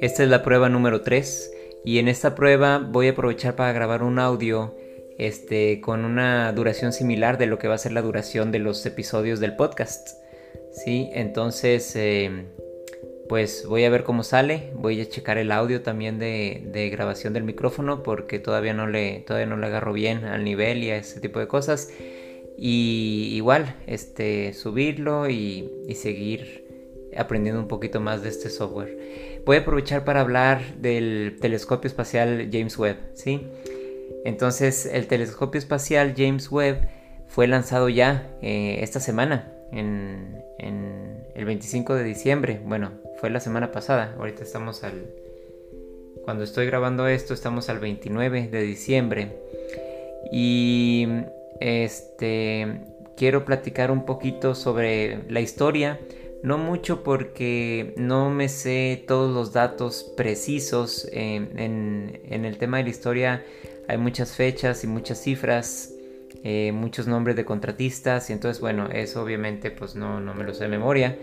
Esta es la prueba número 3 y en esta prueba voy a aprovechar para grabar un audio este, con una duración similar de lo que va a ser la duración de los episodios del podcast. ¿sí? Entonces, eh, pues voy a ver cómo sale. Voy a checar el audio también de, grabación del micrófono porque todavía no, le, todavía no le agarro bien al nivel y a ese tipo de cosas. Y igual, este, subirlo y, seguir aprendiendo un poquito más de este software. Voy a aprovechar para hablar del telescopio espacial James Webb, ¿sí? Entonces, el telescopio espacial James Webb fue lanzado ya eh, esta semana, en, el 25 de diciembre. Bueno, fue la semana pasada. Ahorita estamos al... Cuando estoy grabando esto, estamos al 29 de diciembre. Y este quiero platicar un poquito sobre la historia no mucho porque no me sé todos los datos precisos. en, el tema de la historia hay muchas fechas y muchas cifras, eh, muchos nombres de contratistas y entonces bueno, eso obviamente pues no, me lo sé de memoria.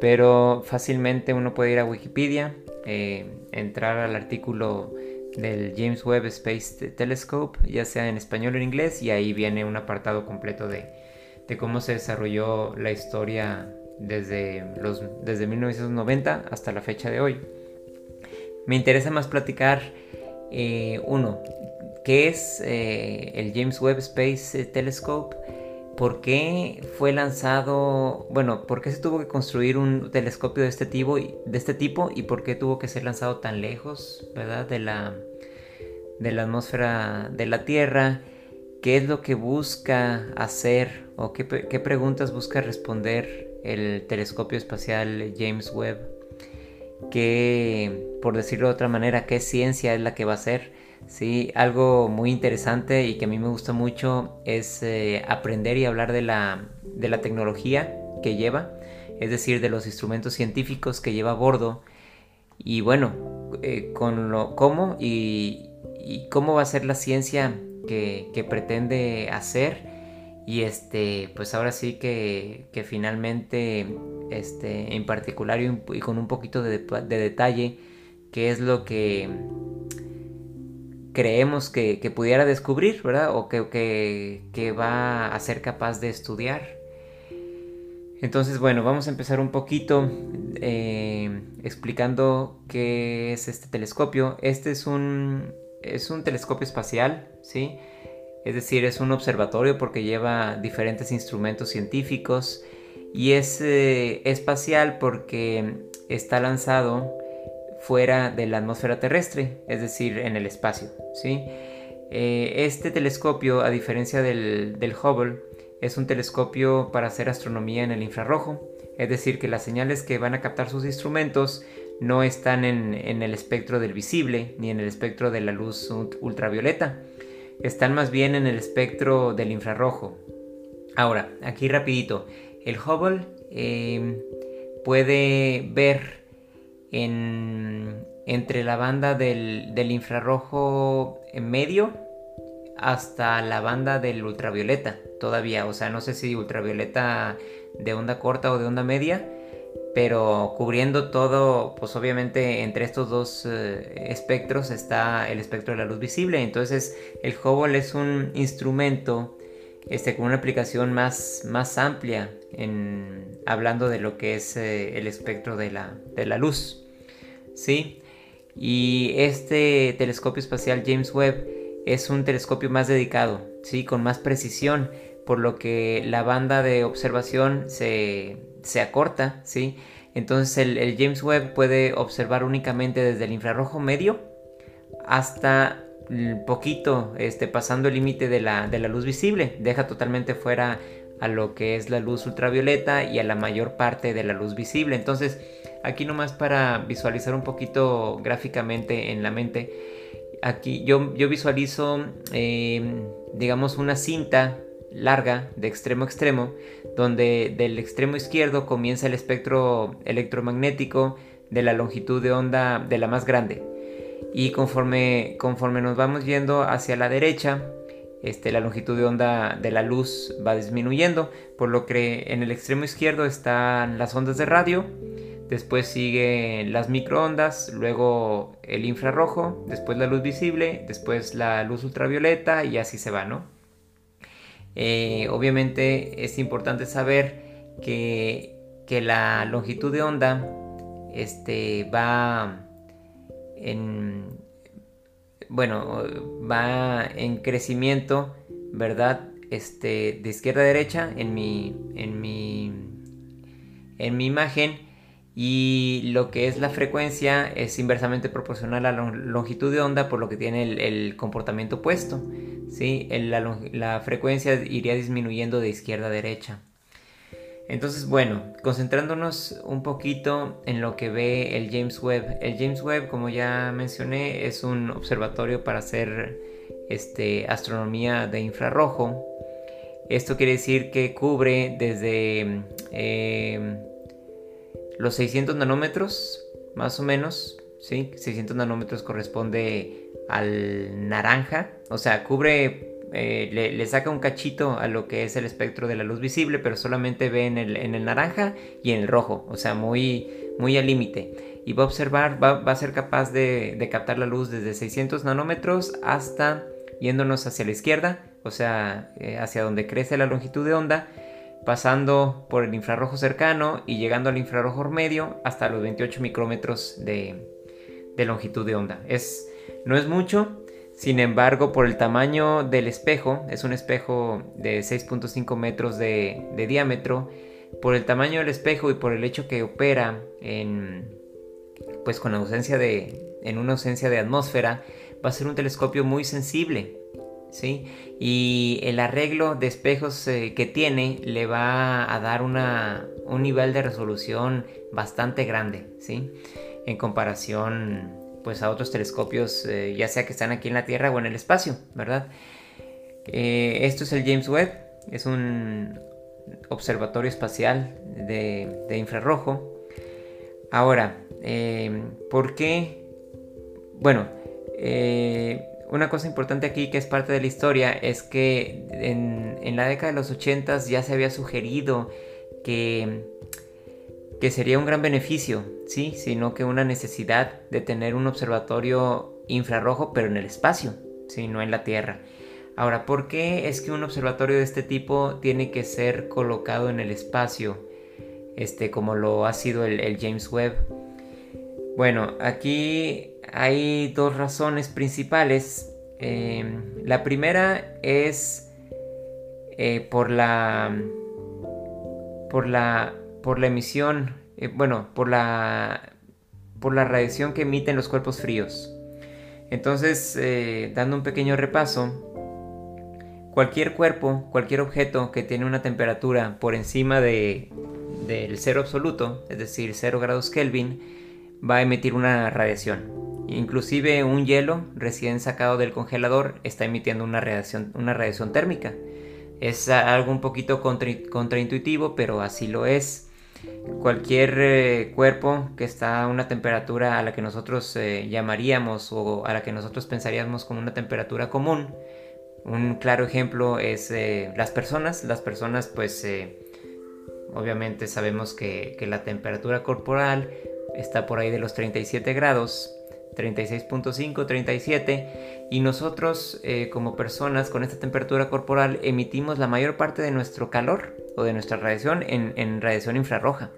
Pero fácilmente uno puede ir a Wikipedia, eh, entrar al artículo del James Webb Space Telescope, ya sea en español o en inglés, y ahí viene un apartado completo de, de cómo se desarrolló la historia desde, los, desde 1990 hasta la fecha de hoy. Me interesa más platicar, eh, uno, ¿qué es eh, el James Webb Space Telescope? ¿Por qué fue lanzado, bueno, por qué se tuvo que construir un telescopio de este tipo, de este tipo y por qué tuvo que ser lanzado tan lejos, ¿verdad? De la, de la atmósfera de la Tierra. ¿Qué es lo que busca hacer o qué, qué preguntas busca responder el telescopio espacial James Webb, que, por decirlo de otra manera, qué ciencia es la que va a ser. Sí, algo muy interesante y que a mí me gusta mucho es eh, aprender y hablar de la, de la tecnología que lleva, es decir, de los instrumentos científicos que lleva a bordo. Y bueno, eh, con lo cómo y, cómo va a ser la ciencia que, que pretende hacer. Y este, pues ahora sí que, que finalmente, este, en particular y, con un poquito de, detalle, qué es lo que creemos que, pudiera descubrir, ¿verdad? O que, que, va a ser capaz de estudiar. Entonces, bueno, vamos a empezar un poquito eh, explicando qué es este telescopio. Este es un, es un telescopio espacial, ¿sí? es decir, es un observatorio porque lleva diferentes instrumentos científicos y es eh, espacial porque está lanzado fuera de la atmósfera terrestre, es decir, en el espacio. ¿sí? Eh, este telescopio, a diferencia del, Hubble, es un telescopio para hacer astronomía en el infrarrojo, es decir, que las señales que van a captar sus instrumentos no están en, en el espectro del visible ni en el espectro de la luz ultravioleta, están más bien en el espectro del infrarrojo. Ahora, aquí rapidito, el Hubble em, puede ver entre la banda del, del infrarrojo en medio hasta la banda del ultravioleta todavía. O sea, no sé si ultravioleta de onda corta o de onda media pero cubriendo todo, pues obviamente entre estos dos eh, espectros está el espectro de la luz visible. Entonces el Hubble es un instrumento este, con una aplicación más, más amplia en, hablando de lo que es eh, el espectro de la, de la luz. ¿sí? Y este telescopio espacial James Webb es un telescopio más dedicado, ¿sí? con más precisión, por lo que la banda de observación se se acorta, ¿sí? Entonces el, James Webb puede observar únicamente desde el infrarrojo medio hasta poquito, este, pasando el límite de la, de la luz visible. Deja totalmente fuera a lo que es la luz ultravioleta y a la mayor parte de la luz visible. Entonces, aquí nomás para visualizar un poquito gráficamente en la mente, aquí yo, yo visualizo, em, digamos, una cinta larga de extremo a extremo, donde del extremo izquierdo comienza el espectro electromagnético de la longitud de onda de la más grande. Y conforme, conforme nos vamos yendo hacia la derecha, este, la longitud de onda de la luz va disminuyendo, por lo que en el extremo izquierdo están las ondas de radio, después siguen las microondas, luego el infrarrojo, después la luz visible, después la luz ultravioleta y así se va, ¿no? Eh, obviamente es importante saber que, la longitud de onda este, va en, bueno, va en crecimiento, ¿verdad? Este, de izquierda a derecha en mi, en mi, en mi imagen y lo que es la frecuencia es inversamente proporcional a la longitud de onda por lo que tiene el, comportamiento opuesto. ¿sí? La, la, frecuencia iría disminuyendo de izquierda a derecha. Entonces, bueno, concentrándonos un poquito en lo que ve el James Webb. El James Webb, como ya mencioné, es un observatorio para hacer este, astronomía de infrarrojo. Esto quiere decir que cubre desde... Eh, los 600 nanómetros, más o menos, ¿sí? 600 nanómetros corresponde al naranja, o sea, cubre, eh, le, saca un cachito a lo que es el espectro de la luz visible, pero solamente ve en el, en el naranja y en el rojo, o sea, muy, muy al límite. Y va a observar, va, a ser capaz de, captar la luz desde 600 nanómetros hasta yéndonos hacia la izquierda, o sea, eh, hacia donde crece la longitud de onda, pasando por el infrarrojo cercano y llegando al infrarrojo medio hasta los 28 micrómetros de, longitud de onda. Es, no es mucho, sin embargo, por el tamaño del espejo, es un espejo de 6.5 metros de, diámetro, por el tamaño del espejo y por el hecho que opera en, pues con ausencia de, en una ausencia de atmósfera, va a ser un telescopio muy sensible. ¿sí? Y el arreglo de espejos eh, que tiene le va a dar una, un nivel de resolución bastante grande, ¿sí? En comparación pues a otros telescopios, eh, ya sea que están aquí en la Tierra o en el espacio, ¿verdad? Eh, esto es el James Webb, es un observatorio espacial de, infrarrojo. Ahora, ¿por qué? Bueno, una cosa importante aquí que es parte de la historia es que en, la década de los 80 ya se había sugerido que, que sería un gran beneficio, ¿sí? sino que una necesidad de tener un observatorio infrarrojo pero en el espacio, ¿sí? no en la Tierra. Ahora, ¿por qué es que un observatorio de este tipo tiene que ser colocado en el espacio, este, como lo ha sido el James Webb? Bueno, aquí hay dos razones principales. Em, la primera es eh, por la por la por la emisión, eh, bueno, por la por la radiación que emiten los cuerpos fríos. Entonces, eh, dando un pequeño repaso, cualquier cuerpo, cualquier objeto que tiene una temperatura por encima de, del cero absoluto, es decir, 0 grados Kelvin, va a emitir una radiación. Inclusive un hielo recién sacado del congelador está emitiendo una radiación, una radiación térmica. Es algo un poquito contraintuitivo, pero así lo es. Cualquier eh, cuerpo que está a una temperatura a la que nosotros eh, llamaríamos o a la que nosotros pensaríamos como una temperatura común. Un claro ejemplo es eh, las personas. Las personas pues obviamente sabemos que, que la temperatura corporal está por ahí de los 37 grados, 36.5, 37, y nosotros eh, como personas con esta temperatura corporal emitimos la mayor parte de nuestro calor o de nuestra radiación en, radiación infrarroja.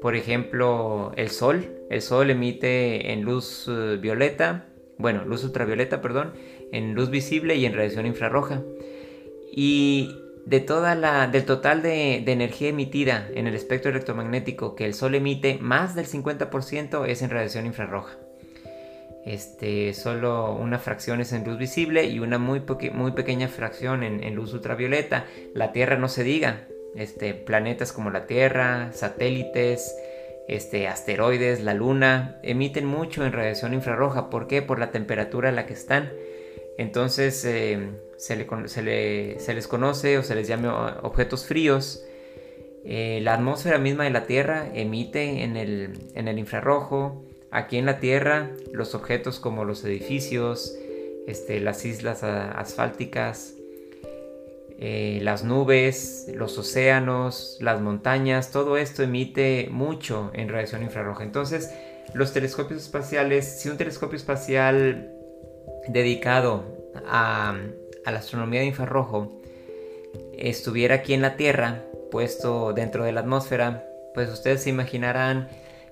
Por ejemplo, el sol, el sol emite en luz eh, violeta, bueno, luz ultravioleta, perdón, en luz visible y en radiación infrarroja. Y de toda la, del total de, energía emitida en el espectro electromagnético que el Sol emite, más del 50% es en radiación infrarroja. Este, solo una fracción es en luz visible y una muy, muy pequeña fracción en, luz ultravioleta. La Tierra no se diga. Este, planetas como la Tierra, satélites, este, asteroides, la Luna, emiten mucho en radiación infrarroja. ¿Por qué? Por la temperatura a la que están. Entonces, eh, se, les conoce o se les llama objetos fríos. Eh, la atmósfera misma de la Tierra emite en el, infrarrojo. Aquí en la Tierra, los objetos como los edificios, este, las islas asfálticas, eh, las nubes, los océanos, las montañas, todo esto emite mucho en radiación infrarroja. Entonces, los telescopios espaciales, si un telescopio espacial dedicado a la astronomía de infrarrojo estuviera aquí en la Tierra, puesto dentro de la atmósfera, pues ustedes se imaginarán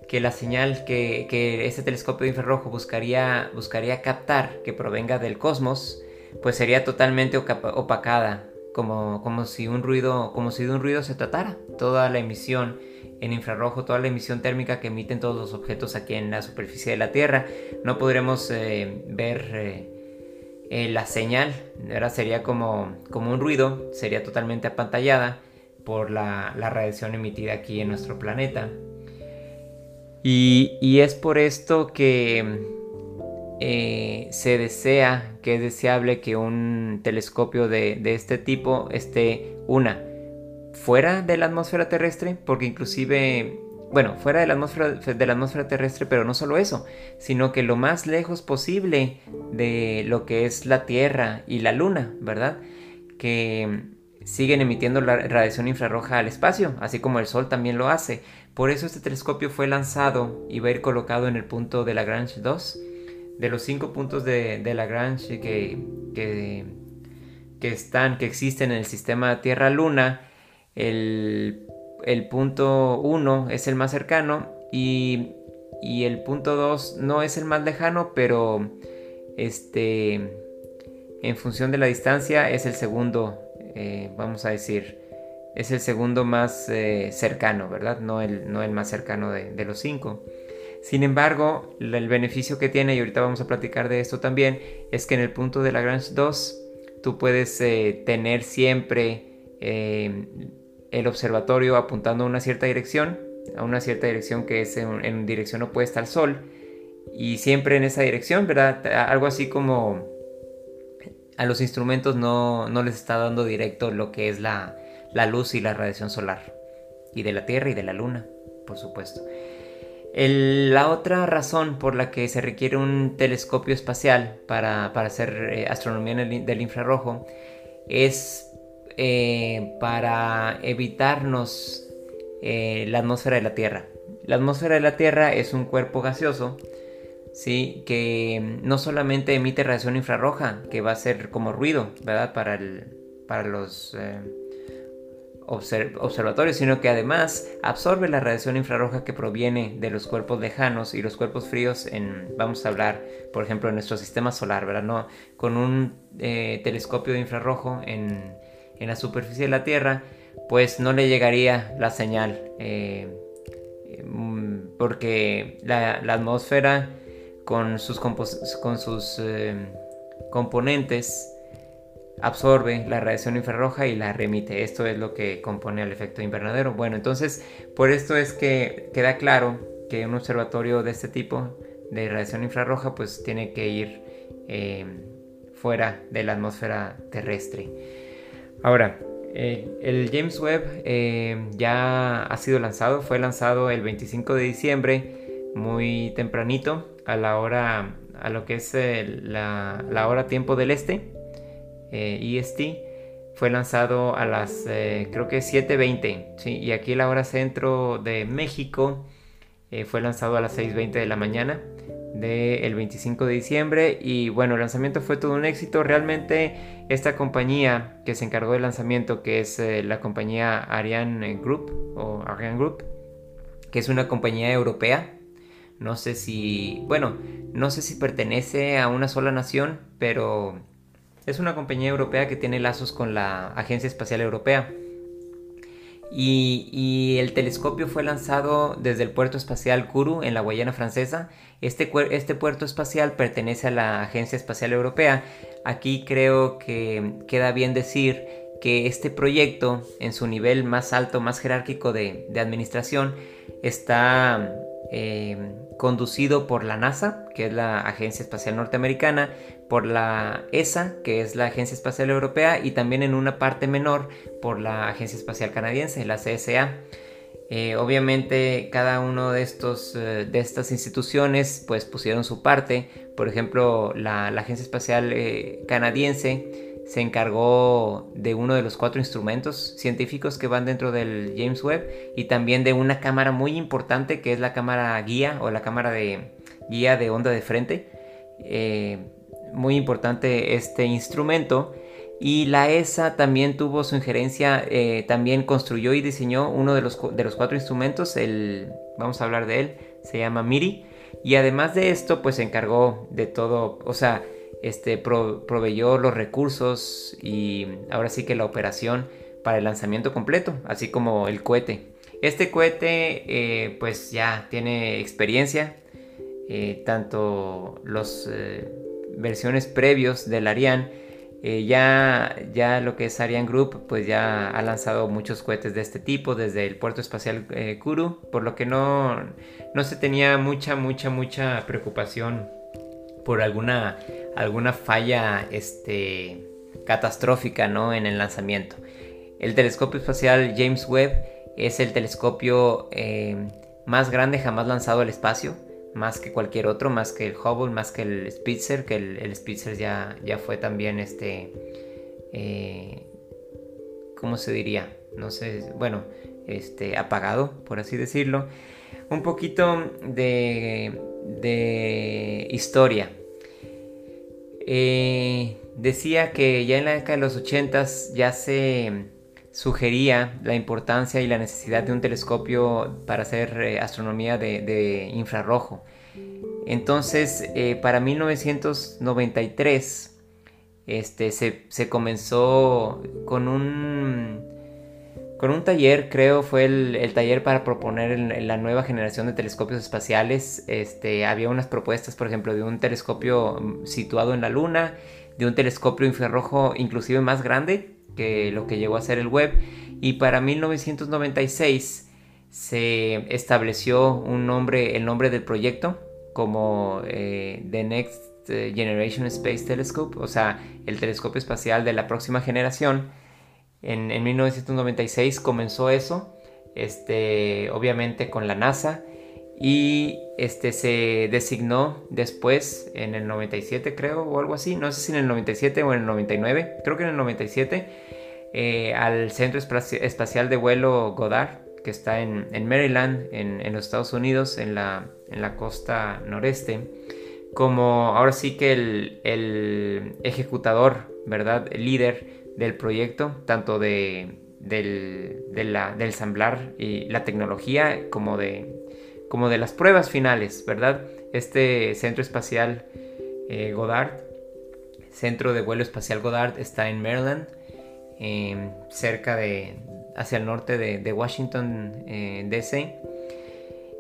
que la señal que, que este telescopio infrarrojo buscaría, buscaría captar que provenga del cosmos, pues sería totalmente opacada, como, como, si un ruido, como si de un ruido se tratara. Toda la emisión en infrarrojo, toda la emisión térmica que emiten todos los objetos aquí en la superficie de la Tierra, no podremos eh, ver eh, eh, la señal, ahora sería como, como un ruido, sería totalmente apantallada por la radiación emitida aquí en nuestro planeta. Y, es por esto que eh, se desea, que es deseable que un telescopio de, este tipo esté una fuera de la atmósfera terrestre, porque inclusive, bueno, fuera de la atmósfera, de la atmósfera terrestre, pero no solo eso, sino que lo más lejos posible de lo que es la Tierra y la Luna, ¿verdad? Que siguen emitiendo la radiación infrarroja al espacio, así como el Sol también lo hace. Por eso este telescopio fue lanzado y va a ir colocado en el punto de Lagrange 2. De los cinco puntos de, Lagrange que, que, están, que existen en el sistema Tierra-Luna, el, punto 1 es el más cercano y, el punto 2 no es el más lejano, pero este, en función de la distancia es el segundo, eh, vamos a decir, es el segundo más eh, cercano, ¿verdad? No el, no el más cercano de, los cinco. Sin embargo, el beneficio que tiene, y ahorita vamos a platicar de esto también, es que en el punto de Lagrange 2 tú puedes eh, tener siempre eh, el observatorio apuntando a una cierta dirección, a una cierta dirección que es en, dirección opuesta al Sol, y siempre en esa dirección, ¿verdad? Algo así como a los instrumentos no, no les está dando directo lo que es la, la luz y la radiación solar, y de la Tierra y de la Luna, por supuesto. la otra razón por la que se requiere un telescopio espacial para, hacer eh, astronomía del infrarrojo es eh, para evitarnos eh, la atmósfera de la Tierra. La atmósfera de la Tierra es un cuerpo gaseoso ¿sí? que no solamente emite radiación infrarroja, que va a ser como ruido ¿verdad? para, para los observatorio, sino que además absorbe la radiación infrarroja que proviene de los cuerpos lejanos y los cuerpos fríos en, vamos a hablar, por ejemplo, en nuestro sistema solar, ¿verdad? No, con un eh, telescopio infrarrojo en, la superficie de la Tierra, pues no le llegaría la señal, eh, mm, porque la, atmósfera con sus, con sus eh, componentes absorbe la radiación infrarroja y la remite. Esto es lo que compone el efecto invernadero. Bueno, entonces por esto es que queda claro que un observatorio de este tipo de radiación infrarroja pues tiene que ir eh, fuera de la atmósfera terrestre. Ahora, eh, el James Webb eh, ya ha sido lanzado, fue lanzado el 25 de diciembre, muy tempranito, a la hora, a lo que es la, hora tiempo del este EST eh, e fue lanzado a las eh, creo que 7.20 ¿sí? y aquí la hora centro de México eh, fue lanzado a las 6.20 de la mañana del 25 de diciembre y bueno el lanzamiento fue todo un éxito realmente esta compañía que se encargó del lanzamiento que es la compañía Ariane Group o Ariane Group que es una compañía europea no sé si bueno no sé si pertenece a una sola nación pero es una compañía europea que tiene lazos con la Agencia Espacial Europea. Y, el telescopio fue lanzado desde el puerto espacial Kourou en la Guayana francesa. Este, este puerto espacial pertenece a la Agencia Espacial Europea. Aquí creo que queda bien decir que este proyecto, en su nivel más alto, más jerárquico de, administración, está eh, conducido por la NASA, que es la Agencia Espacial Norteamericana, por la ESA, que es la Agencia Espacial Europea, y también en una parte menor por la Agencia Espacial Canadiense, la CSA. Eh, obviamente cada uno de, estos, eh, de estas instituciones pues pusieron su parte. Por ejemplo, la, Agencia Espacial eh, Canadiense se encargó de uno de los cuatro instrumentos científicos que van dentro del James Webb y también de una cámara muy importante que es la cámara guía o la cámara de guía de onda de frente. Eh, muy importante este instrumento. Y la ESA también tuvo su injerencia, eh, también construyó y diseñó uno de los, de los cuatro instrumentos, el, vamos a hablar de él, se llama MIRI. Y además de esto, pues se encargó de todo, o sea, este, proveyó los recursos y ahora sí que la operación para el lanzamiento completo, así como el cohete. Este cohete eh, pues ya tiene experiencia, eh, tanto los versiones previos del Ariane, ya, ya lo que es Ariane Group pues ya ha lanzado muchos cohetes de este tipo desde el puerto espacial Kuru, por lo que no, no se tenía mucha, mucha, mucha preocupación por alguna, alguna falla este, catastrófica ¿no? en el lanzamiento. El telescopio espacial James Webb es el telescopio eh, más grande jamás lanzado al espacio, más que cualquier otro, más que el Hubble, más que el Spitzer, que el, Spitzer ya, ya fue también este... Eh, ¿Cómo se diría? No sé, bueno, este, apagado, por así decirlo. Un poquito de de historia. Eh, decía que ya en la década de los 80 ya se sugería la importancia y la necesidad de un telescopio para hacer eh, astronomía de, infrarrojo. Entonces, eh, para 1993, este, se comenzó con un con un taller, creo, fue el, taller para proponer la nueva generación de telescopios espaciales. Este, había unas propuestas, por ejemplo, de un telescopio situado en la Luna, de un telescopio infrarrojo inclusive más grande que lo que llegó a ser el Webb. Y para 1996 se estableció un nombre, el nombre del proyecto como eh, The Next Generation Space Telescope, o sea, el telescopio espacial de la próxima generación en, 1996 comenzó eso, este, obviamente con la NASA, y este, se designó después, en el 97 creo, o algo así, no sé si en el 97 o en el 99, creo que en el 97, eh, al Centro Espacial de Vuelo Goddard, que está en, Maryland, en, los Estados Unidos, en la, en la costa noreste, como ahora sí que el, el ejecutador, ¿verdad? El líder del proyecto, tanto de, del, del ensamblar y la tecnología como de, como de las pruebas finales, ¿verdad? Este centro espacial eh, Goddard, centro de vuelo espacial Goddard, está en Maryland, em, cerca de, hacia el norte de, Washington, eh, D.C.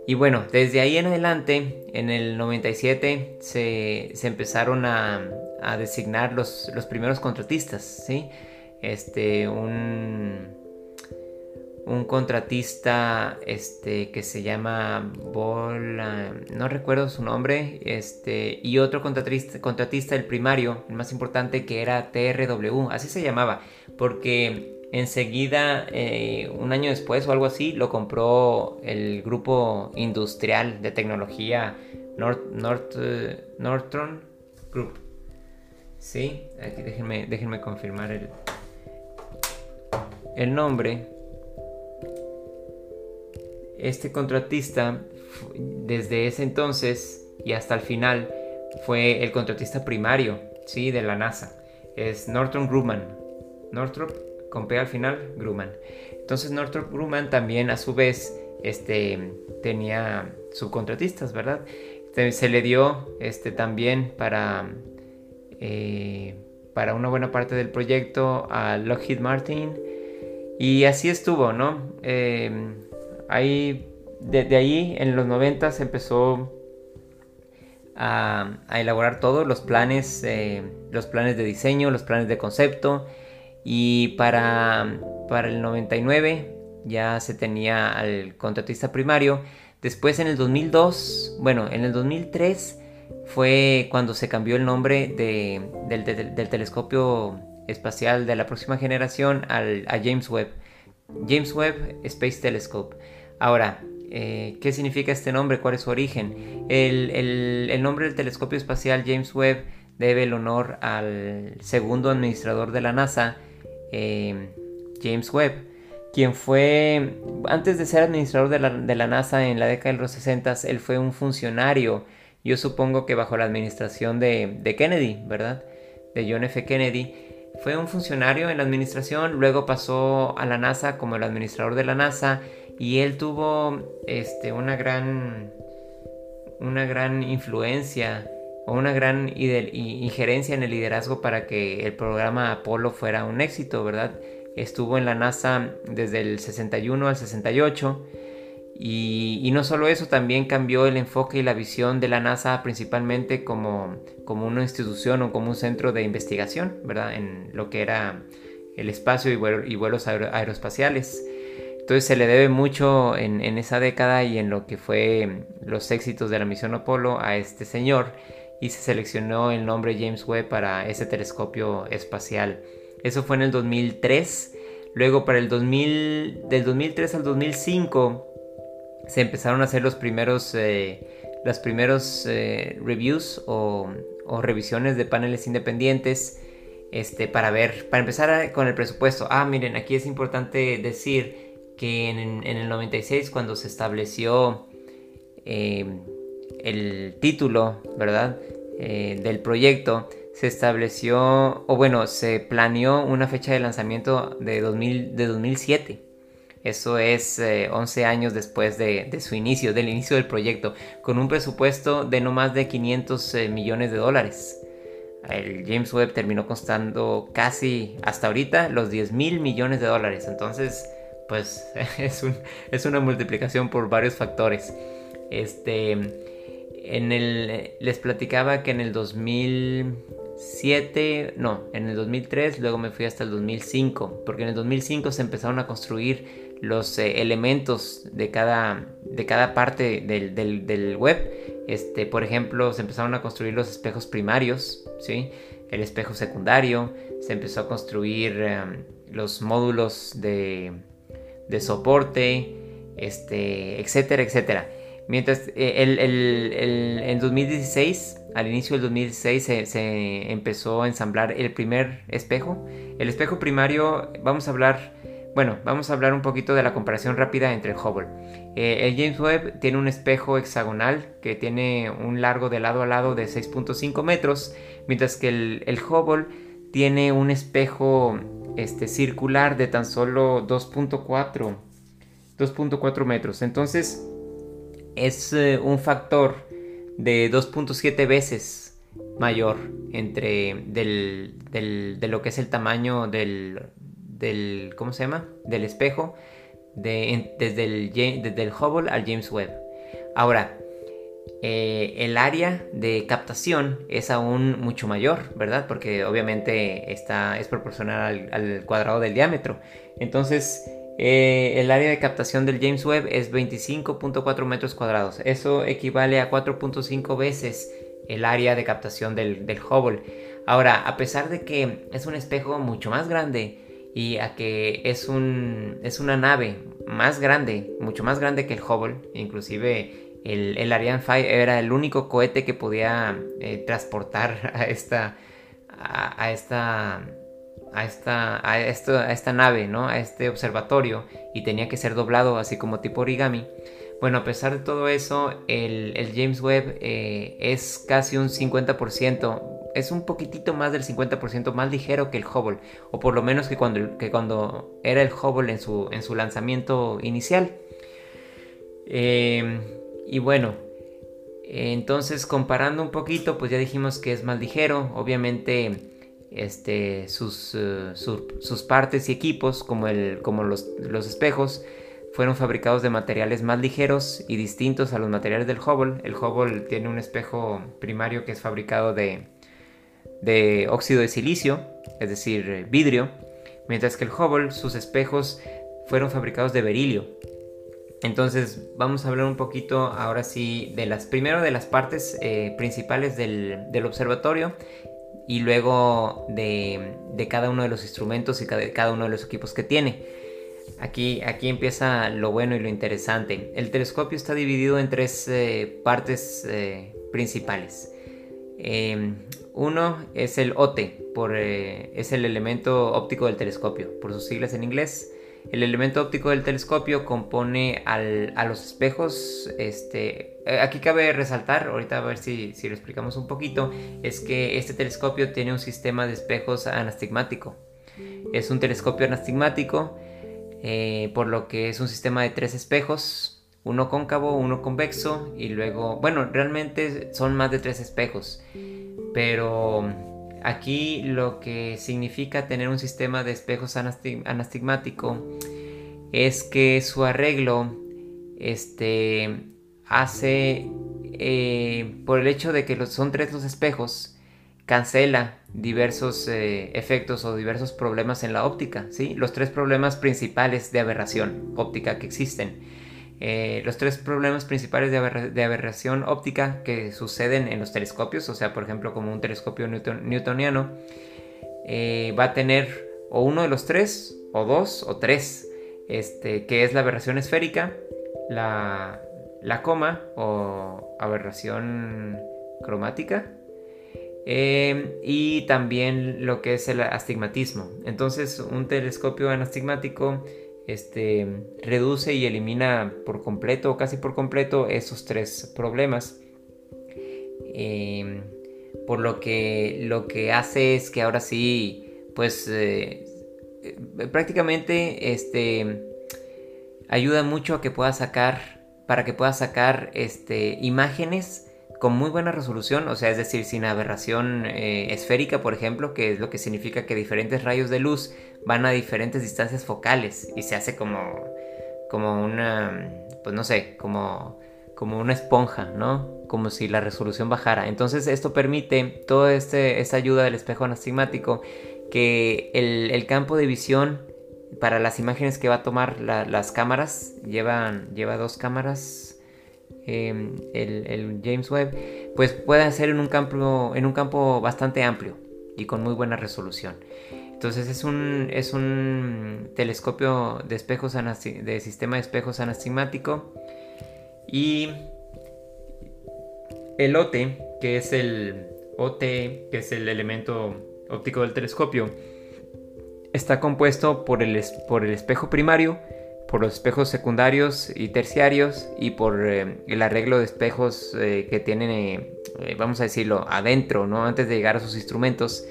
Y bueno, desde ahí en adelante, en el 97, se, empezaron a, a designar los, los, primeros contratistas, ¿sí? Este, un, un contratista este, que se llama Bola, no recuerdo su nombre, este, y otro contratista, contratista, el primario, el más importante, que era TRW, así se llamaba, porque enseguida, eh, un año después o algo así, lo compró el grupo industrial de tecnología North, North, Northron Group. Sí, aquí déjenme, déjenme confirmar el, el nombre. Este contratista, desde ese entonces y hasta el final, fue el contratista primario ¿sí? de la NASA. Es Northrop Grumman. Northrop, con P al final, Grumman. Entonces Northrop Grumman también a su vez este, tenía subcontratistas, ¿verdad? Se le dio este, también para eh, para una buena parte del proyecto a Lockheed Martin. Y así estuvo, ¿no? Eh, ahí, desde ahí, en los 90 se empezó a, elaborar todos los planes, eh, los planes de diseño, los planes de concepto. Y para, para el 99 ya se tenía al contratista primario. Después en el 2002, bueno, en el 2003 fue cuando se cambió el nombre del, telescopio espacial de la próxima generación al, a James Webb. James Webb Space Telescope. Ahora, eh, ¿qué significa este nombre? ¿Cuál es su origen? El, nombre del telescopio espacial James Webb debe el honor al segundo administrador de la NASA, eh, James Webb, quien fue, antes de ser administrador de la, NASA en la década de los 60, él fue un funcionario, yo supongo que bajo la administración de, de Kennedy, ¿verdad? De John F. Kennedy. Fue un funcionario en la administración, luego pasó a la NASA como el administrador de la NASA y él tuvo este, una gran una gran influencia o una gran injerencia en el liderazgo para que el programa Apolo fuera un éxito, ¿verdad? Estuvo en la NASA desde el 61 al 68 y, no solo eso, también cambió el enfoque y la visión de la NASA principalmente como, como una institución o como un centro de investigación, ¿verdad? En lo que era el espacio y, vuelos aeroespaciales. Entonces se le debe mucho en, esa década y en lo que fue los éxitos de la misión Apolo a este señor y se seleccionó el nombre James Webb para ese telescopio espacial. Eso fue en el 2003. Luego para el 2000, del 2003 al 2005 se empezaron a hacer los primeros, eh, los primeros eh, reviews o, revisiones de paneles independientes este, para ver, para empezar con el presupuesto. Ah, miren, aquí es importante decir que en, el 96 cuando se estableció eh, el título, ¿verdad? Eh, del proyecto, se estableció, o bueno, se planeó una fecha de lanzamiento de, 2000, de 2007. Eso es 11 eh, años después de, su inicio, del inicio del proyecto, con un presupuesto de no más de 500 millones de dólares. El James Webb terminó costando casi hasta ahorita los 10 mil millones de dólares. Entonces, pues es, es una multiplicación por varios factores. Este, en el, les platicaba que en el 2007, no, en el 2003, luego me fui hasta el 2005, porque en el 2005 se empezaron a construir los eh, elementos de cada, de cada parte del, web. Este, por ejemplo, se empezaron a construir los espejos primarios, ¿sí? el espejo secundario, se empezó a construir em, los módulos de de soporte, este, etcétera, etcétera. Mientras eh, el, en 2016, al inicio del 2016, se, empezó a ensamblar el primer espejo. El espejo primario, vamos a hablar, bueno, vamos a hablar un poquito de la comparación rápida entre el Hubble. Eh, el James Webb tiene un espejo hexagonal que tiene un largo de lado a lado de 6.5 metros, mientras que el, el Hubble tiene un espejo este, circular de tan solo 2.4 2.4 metros. Entonces es eh, un factor de 2.7 veces mayor entre del, de lo que es el tamaño del, del ¿cómo se llama? del espejo de, desde, el, desde el Hubble al James Webb. Ahora, eh, el área de captación es aún mucho mayor, ¿verdad? Porque obviamente está, es proporcional al, cuadrado del diámetro. Entonces, eh, el área de captación del James Webb es 25.4 metros cuadrados. Eso equivale a 4.5 veces el área de captación del, del Hubble. Ahora, a pesar de que es un espejo mucho más grande y a que es, un, es una nave más grande, mucho más grande que el Hubble, inclusive el, Ariane 5 era el único cohete que podía eh, transportar a esta, a, esta, a esta, a, a esta nave, ¿no? A este observatorio y tenía que ser doblado así como tipo origami. Bueno, a pesar de todo eso, el, James Webb eh, es casi un 50%, es un poquitito más del 50% más ligero que el Hubble, o por lo menos que cuando, que cuando era el Hubble en su, en su lanzamiento inicial. Eh, y bueno, entonces comparando un poquito, pues ya dijimos que es más ligero. Obviamente este, sus, eh, sus partes y equipos, como, el, como los, los, espejos, fueron fabricados de materiales más ligeros y distintos a los materiales del Hubble. El Hubble tiene un espejo primario que es fabricado de, de óxido de silicio, es decir, vidrio, mientras que el Hubble, sus espejos fueron fabricados de berilio, entonces vamos a hablar un poquito ahora sí de las, primero de las partes eh, principales del, observatorio y luego de, cada uno de los instrumentos y cada, cada, uno de los equipos que tiene. Aquí, aquí empieza lo bueno y lo interesante. El telescopio está dividido en tres eh, partes eh, principales. Em, Uno es el OT, por, es el elemento óptico del telescopio, por sus siglas en inglés. El elemento óptico del telescopio compone a los espejos. Este, eh, aquí cabe resaltar, ahorita a ver si, si, lo explicamos un poquito, es que este telescopio tiene un sistema de espejos anastigmático. Es un telescopio anastigmático, eh, por lo que es un sistema de tres espejos, uno cóncavo, uno convexo y luego, bueno, realmente son más de tres espejos, pero Aquí lo que significa tener un sistema de espejos anastigmático es que su arreglo este, hace, eh, por el hecho de que son tres los espejos, cancela diversos eh, efectos o diversos problemas en la óptica, ¿sí? los tres problemas principales de aberración óptica que existen. Eh, los tres problemas principales de, aberración óptica que suceden en los telescopios, o sea, por ejemplo, como un telescopio newtoniano, eh, va a tener o uno de los tres, o dos, o tres, este, que es la aberración esférica, la, coma o aberración cromática, eh, y también lo que es el astigmatismo. Entonces, un telescopio anastigmático este, reduce y elimina por completo o casi por completo esos tres problemas. Em, por lo que lo que hace es que ahora sí, pues eh, eh, prácticamente este, ayuda mucho a que pueda sacar, para que pueda sacar este, imágenes con muy buena resolución, o sea, es decir, sin aberración eh, esférica, por ejemplo, que es lo que significa que diferentes rayos de luz van a diferentes distancias focales y se hace como, como una, pues no sé, como, como una esponja, ¿no? Como si la resolución bajara. Entonces esto permite toda este, esta ayuda del espejo anastigmático que el, campo de visión para las imágenes que va a tomar las cámaras, llevan, lleva dos cámaras, em, el, el, James Webb, pues puede ser en un campo, en un campo bastante amplio y con muy buena resolución. Entonces es un, es un telescopio de, espejos de sistema de espejos anastigmático. Y el OT, que es el OT, que es el elemento óptico del telescopio, está compuesto por el, por el espejo primario, por los espejos secundarios y terciarios y por eh, el arreglo de espejos eh, que tienen, eh, vamos a decirlo, adentro, ¿no? Antes de llegar a sus instrumentos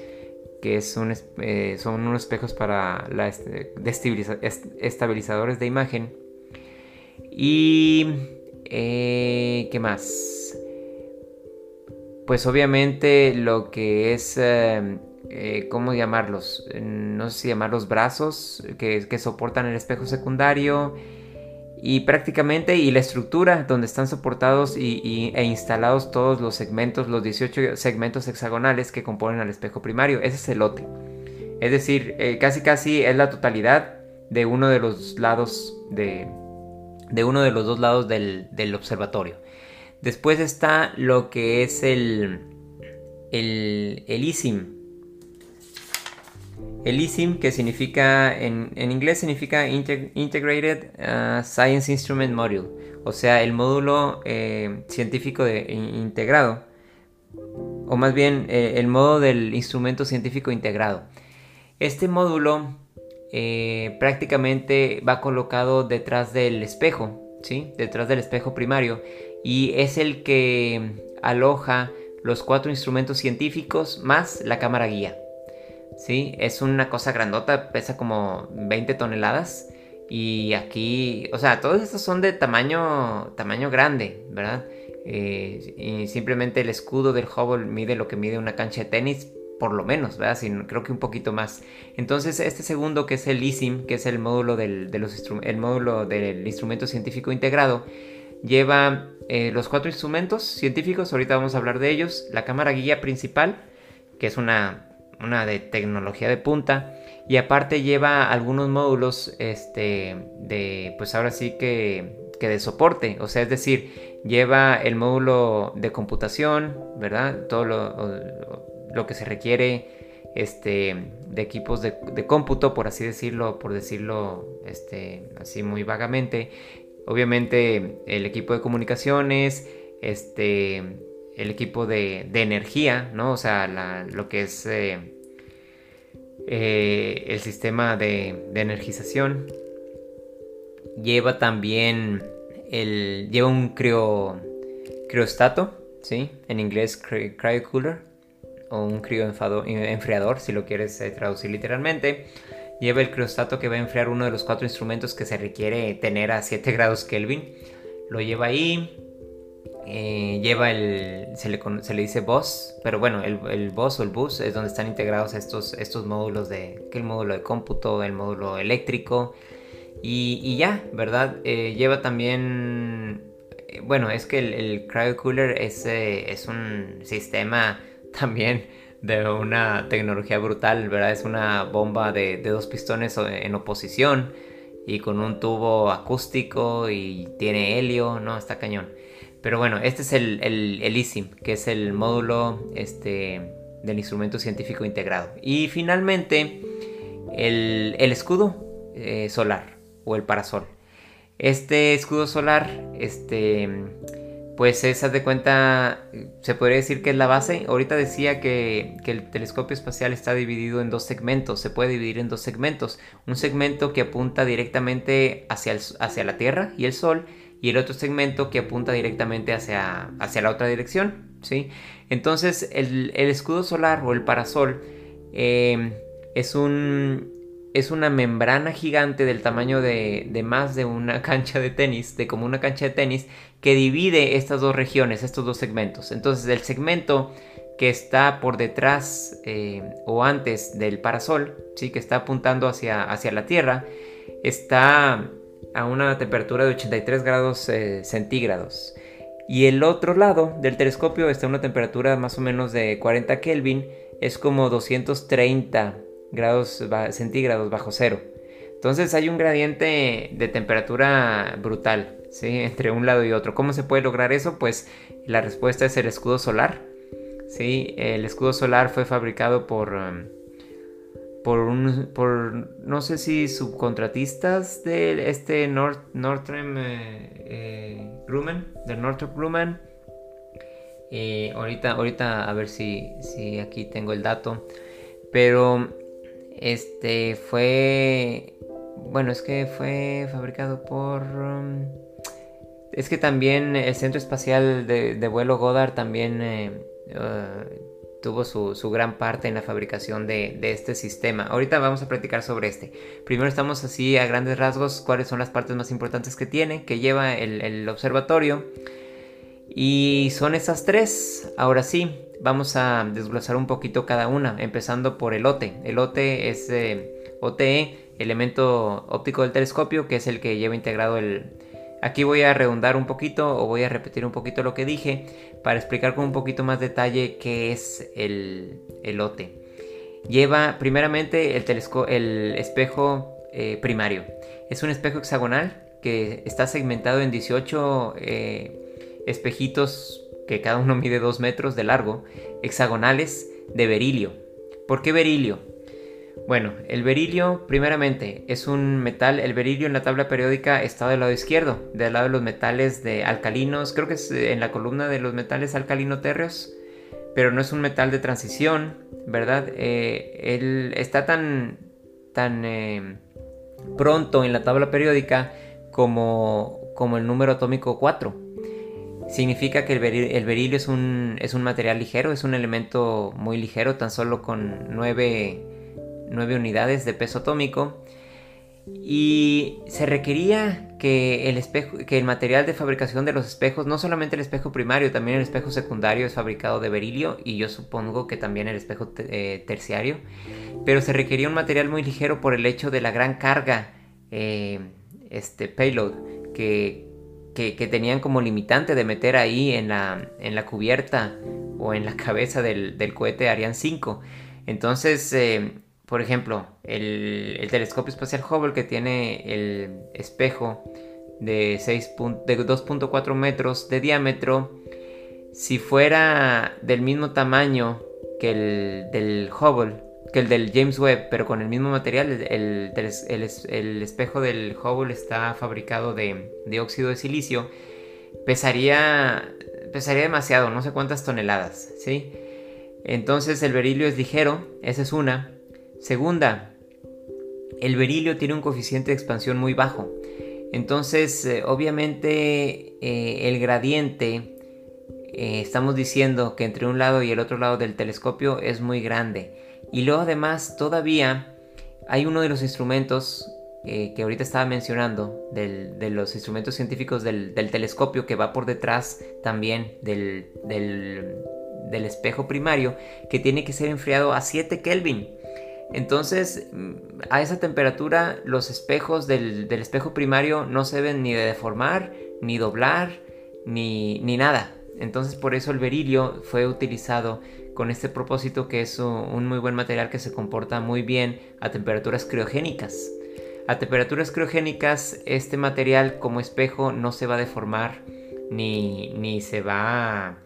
que eh, son unos espejos para la estabilizadores de imagen. Y... Eh, ¿Qué más? Pues obviamente lo que es... Eh, ¿Cómo llamarlos? No sé si llamarlos brazos que, que soportan el espejo secundario y prácticamente y la estructura donde están soportados y, e instalados todos los segmentos, los 18 segmentos hexagonales que componen al espejo primario. Ese es el lote. Es decir, eh, casi casi es la totalidad de uno de los lados de, de uno de los dos lados del, del, observatorio. Después está lo que es el, el, el ISIM, el ISIM, que significa, en, inglés significa Integrated uh, Science Instrument Module, o sea, el módulo eh, científico integrado, o más bien eh, el modo del instrumento científico integrado. Este módulo eh, prácticamente va colocado detrás del espejo, ¿sí? detrás del espejo primario, y es el que aloja los cuatro instrumentos científicos más la cámara guía. Sí, es una cosa grandota, pesa como 20 toneladas. Y aquí, o sea, todos estos son de tamaño, tamaño grande, ¿verdad? Eh, y simplemente el escudo del Hubble mide lo que mide una cancha de tenis, por lo menos, ¿verdad? creo que un poquito más. Entonces, este segundo, que es el ISIM, que es el módulo del, módulo del instrumento científico integrado, lleva eh, los cuatro instrumentos científicos, ahorita vamos a hablar de ellos, la cámara guía principal, que es una una de tecnología de punta y aparte lleva algunos módulos este de pues ahora sí que, que de soporte. O sea es decir lleva el módulo de computación verdad todo lo, que se requiere este de equipos de, de, cómputo por así decirlo por decirlo este así muy vagamente. Obviamente el equipo de comunicaciones este el equipo de, energía, ¿no? O sea, lo que es eh, eh, el sistema de, energización. Lleva también el, lleva un crio, criostato, ¿sí? En inglés cryocooler o un enfriador, si lo quieres eh, traducir literalmente. Lleva el criostato que va a enfriar uno de los cuatro instrumentos que se requiere tener a 7 grados Kelvin. Lo lleva ahí. Eh, lleva el. Se le, se le, dice bus, pero bueno, el, el bus o el bus es donde están integrados estos, estos módulos de. El módulo de cómputo, el módulo eléctrico. Y, ya, ¿verdad? Eh, lleva también. bueno, es que el, el cryo cooler es, es un sistema también de una tecnología brutal, ¿verdad? Es una bomba de, dos pistones en oposición y con un tubo acústico y tiene helio, ¿no? Está cañón. Pero bueno, este es el, el, ISIM, que es el módulo este, del instrumento científico integrado. Y finalmente, el, escudo eh, solar o el parasol. Este escudo solar, este pues esa de cuenta, se podría decir que es la base. Ahorita decía que, el telescopio espacial está dividido en dos segmentos, se puede dividir en dos segmentos. Un segmento que apunta directamente hacia la Tierra y el Sol y el otro segmento que apunta directamente hacia, hacia la otra dirección. ¿sí? Entonces el, escudo solar o el parasol eh, es un, es una membrana gigante del tamaño de, más de una cancha de tenis, de como una cancha de tenis, que divide estas dos regiones, estos dos segmentos. Entonces el segmento que está por detrás eh, o antes del parasol, ¿sí? que está apuntando hacia, hacia la Tierra, está a una temperatura de 83 grados eh, centígrados. Y el otro lado del telescopio está a una temperatura más o menos de 40 Kelvin, es como 230 grados centígrados bajo cero. Entonces hay un gradiente de temperatura brutal ¿sí? entre un lado y otro. ¿Cómo se puede lograr eso? Pues la respuesta es el escudo solar. ¿sí? El escudo solar fue fabricado por, um, por, un, por no sé si subcontratistas de este Northrop eh, eh, Grumman, del Northrop Grumman. Eh, ahorita, ahorita a ver si, si aquí tengo el dato. Pero este fue. Bueno, es que fue fabricado por. Um, es que también el Centro Espacial de, Vuelo Goddard también eh, uh, tuvo su, gran parte en la fabricación de, este sistema. Ahorita vamos a platicar sobre este. Primero estamos así a grandes rasgos cuáles son las partes más importantes que tiene, que lleva el, observatorio. Y son esas tres. Ahora sí, vamos a desglosar un poquito cada una, empezando por el OTE. El OTE es eh, OTE, elemento óptico del telescopio, que es el que lleva integrado el... Aquí voy a redundar un poquito o voy a repetir un poquito lo que dije para explicar con un poquito más detalle qué es el, el OTE. Lleva primeramente el, el espejo eh, primario. Es un espejo hexagonal que está segmentado en 18 eh, espejitos que cada uno mide 2 metros de largo, hexagonales de berilio. ¿Por qué berilio? Bueno, el berilio primeramente es un metal, el berilio en la tabla periódica está del lado izquierdo, del lado de los metales de alcalinos, creo que es eh, en la columna de los metales alcalino-térreos, pero no es un metal de transición, ¿verdad? Eh, él está tan, tan eh, pronto en la tabla periódica como, como el número atómico 4 significa que el, berilio es un, es un material ligero, es un elemento muy ligero, tan solo con 9, unidades de peso atómico. Y se requería que el, que el material de fabricación de los espejos, no solamente el espejo primario, también el espejo secundario es fabricado de berilio y yo supongo que también el espejo eh, terciario, pero se requería un material muy ligero por el hecho de la gran carga, eh, este payload, que, que, tenían como limitante de meter ahí en la, en la cubierta o en la cabeza del, cohete Ariane 5. Entonces, eh, por ejemplo, el, telescopio espacial Hubble que tiene el espejo de, de 2.4 metros de diámetro, si fuera del mismo tamaño que el del Hubble, que el del James Webb, pero con el mismo material. El, el, espejo del Hubble está fabricado de, óxido de silicio. Pesaría pesaría demasiado, no sé cuántas toneladas, ¿sí? Entonces el berilio es ligero, esa es una. Segunda, el berilio tiene un coeficiente de expansión muy bajo. Entonces, eh, obviamente, eh, el gradiente, eh, estamos diciendo que entre un lado y el otro lado del telescopio es muy grande. Y luego además, todavía hay uno de los instrumentos que ahorita estaba mencionando, de los instrumentos científicos del, telescopio que va por detrás también del, del espejo primario, que tiene que ser enfriado a 7 Kelvin. Entonces, a esa temperatura los espejos del, espejo primario no se ven ni de deformar, ni doblar, ni, nada. Entonces por eso el berilio fue utilizado con este propósito que es un muy buen material que se comporta muy bien a temperaturas criogénicas. A temperaturas criogénicas este material como espejo no se va a deformar ni, ni se va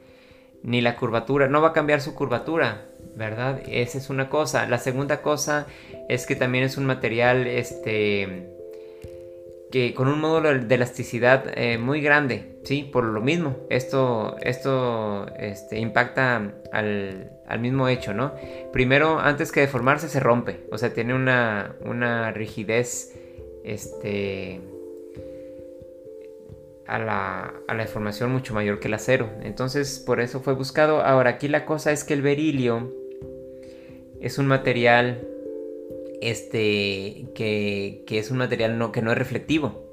ni la curvatura, no va a cambiar su curvatura, ¿verdad? Esa es una cosa. La segunda cosa es que también es un material este que con un módulo de elasticidad eh, muy grande, ¿sí? Por lo mismo, esto, esto este, impacta al, al, mismo hecho, ¿no? Primero, antes que deformarse, se rompe, o sea, tiene una, una rigidez, este, a la, a la deformación mucho mayor que el acero. Entonces por eso fue buscado. Ahora aquí la cosa es que el berilio es un material este que, que es un material no, que no es reflectivo.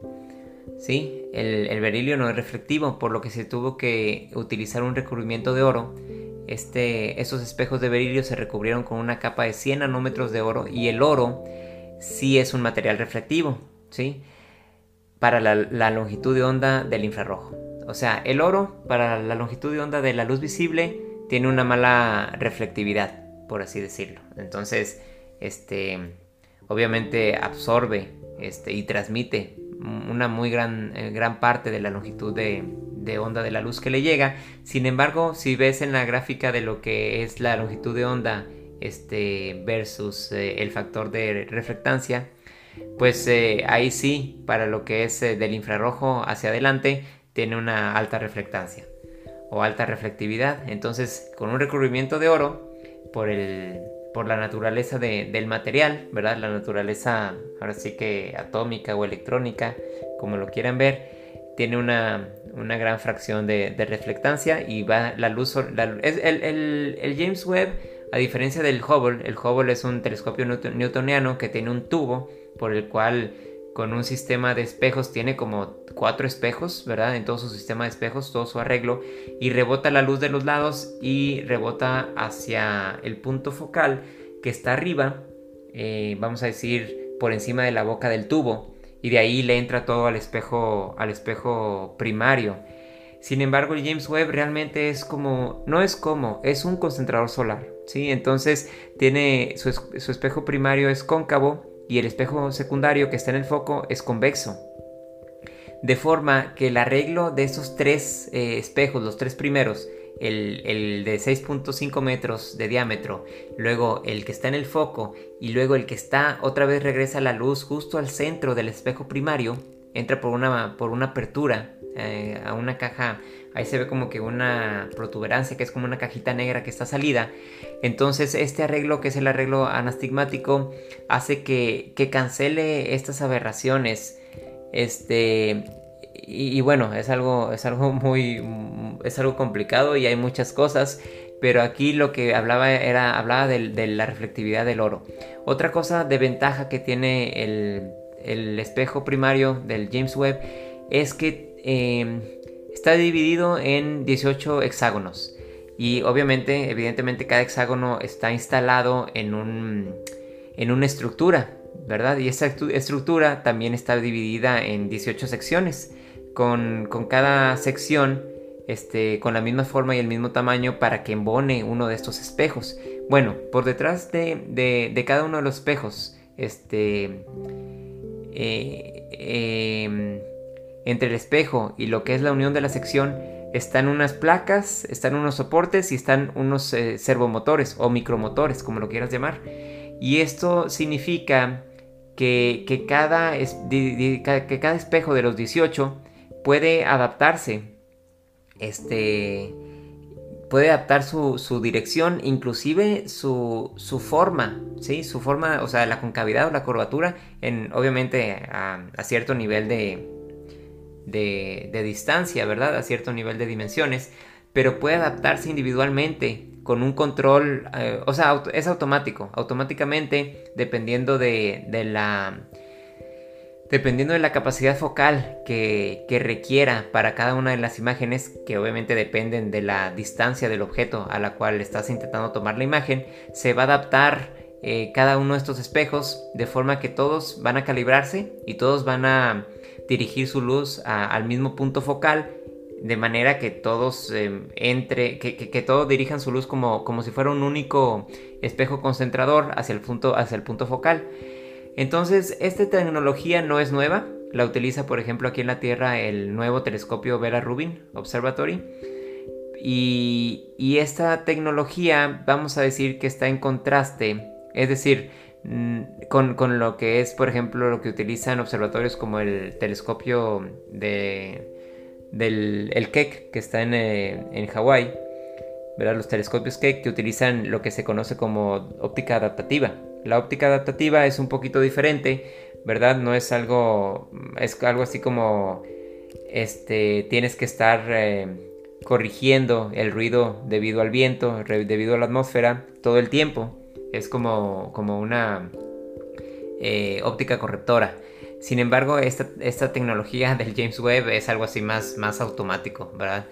¿Sí? El, berilio no es reflectivo, por lo que se tuvo que utilizar un recubrimiento de oro. Este, estos espejos de berilio se recubrieron con una capa de 100 nanómetros de oro y el oro sí es un material reflectivo. ¿sí? para la, longitud de onda del infrarrojo. O sea, el oro para la longitud de onda de la luz visible tiene una mala reflectividad, por así decirlo. Entonces, este, obviamente absorbe este, y transmite una muy gran, eh, gran parte de la longitud de, onda de la luz que le llega. Sin embargo, si ves en la gráfica de lo que es la longitud de onda este, versus eh, el factor de reflectancia, pues eh, ahí sí, para lo que es del infrarrojo hacia adelante, tiene una alta reflectancia o alta reflectividad. Entonces, con un recubrimiento de oro, por, el, por la naturaleza del material, ¿verdad? La naturaleza, ahora sí que atómica o electrónica, como lo quieran ver, tiene una, gran fracción de, reflectancia y va la luz... el, el James Webb, a diferencia del Hubble, el Hubble es un telescopio newtoniano que tiene un tubo por el cual con un sistema de espejos tiene como cuatro espejos, ¿verdad? En todo su sistema de espejos, todo su arreglo, y rebota la luz de los lados y rebota hacia el punto focal que está arriba, eh, vamos a decir, por encima de la boca del tubo, y de ahí le entra todo al espejo, al espejo primario. Sin embargo, el James Webb realmente es como, no es como, es un concentrador solar, ¿sí? Entonces tiene su, su espejo primario es cóncavo, y el espejo secundario que está en el foco es convexo. De forma que el arreglo de estos tres eh, espejos, los tres primeros, el, de 6.5 metros de diámetro, luego el que está en el foco y luego el que está otra vez regresa la luz justo al centro del espejo primario, entra por una, por una apertura eh, a una caja Ahí se ve como que una protuberancia que es como una cajita negra que está salida. Entonces este arreglo, que es el arreglo anastigmático, hace que, cancele estas aberraciones. Este, y, bueno, es algo, es algo muy, es algo complicado y hay muchas cosas. Pero aquí lo que hablaba era, hablaba de, la reflectividad del oro. Otra cosa de ventaja que tiene el, espejo primario del James Webb es que em, Está dividido en 18 hexágonos y obviamente, evidentemente cada hexágono está instalado en, un, en una estructura, ¿verdad? Y esa estructura también está dividida en 18 secciones, con, cada sección este, con la misma forma y el mismo tamaño para que embone uno de estos espejos. Bueno, por detrás de, cada uno de los espejos, este, eh, em, entre el espejo y lo que es la unión de la sección están unas placas, están unos soportes y están unos eh, servomotores o micromotores, como lo quieras llamar. Y esto significa que, cada, que cada espejo de los 18 puede adaptarse este, puede adaptar su, dirección, inclusive su, forma, ¿sí? Su forma, o sea, la concavidad o la curvatura, en, obviamente a, cierto nivel de, de, distancia, ¿verdad? A cierto nivel de dimensiones, pero puede adaptarse individualmente con un control, eh, o sea, es automático, automáticamente, dependiendo de, de la dependiendo de la capacidad focal que, requiera para cada una de las imágenes, que obviamente dependen de la distancia del objeto a la cual estás intentando tomar la imagen, se va a adaptar eh, cada uno de estos espejos de forma que todos van a calibrarse y todos van a dirigir su luz al mismo punto focal de manera que todos em, entre que, que, todos dirijan su luz como, como si fuera un único espejo concentrador hacia el punto, hacia el punto focal entonces, esta tecnología no es nueva. La utiliza, por ejemplo, aquí en la Tierra el nuevo telescopio Vera Rubin Observatory. Y, esta tecnología, vamos a decir que está en contraste, es decir, mm, con, lo que es, por ejemplo, lo que utilizan observatorios como el telescopio de, del el Keck, que está en, eh, Hawái, los telescopios Keck que utilizan lo que se conoce como óptica adaptativa. La óptica adaptativa es un poquito diferente, ¿verdad? No es algo, es algo así como, este, tienes que estar eh, corrigiendo el ruido debido al viento, debido a la atmósfera todo el tiempo. Es como, como una eh, óptica correctora. Sin embargo, esta, esta, tecnología del James Webb es algo así más, más automático, ¿verdad?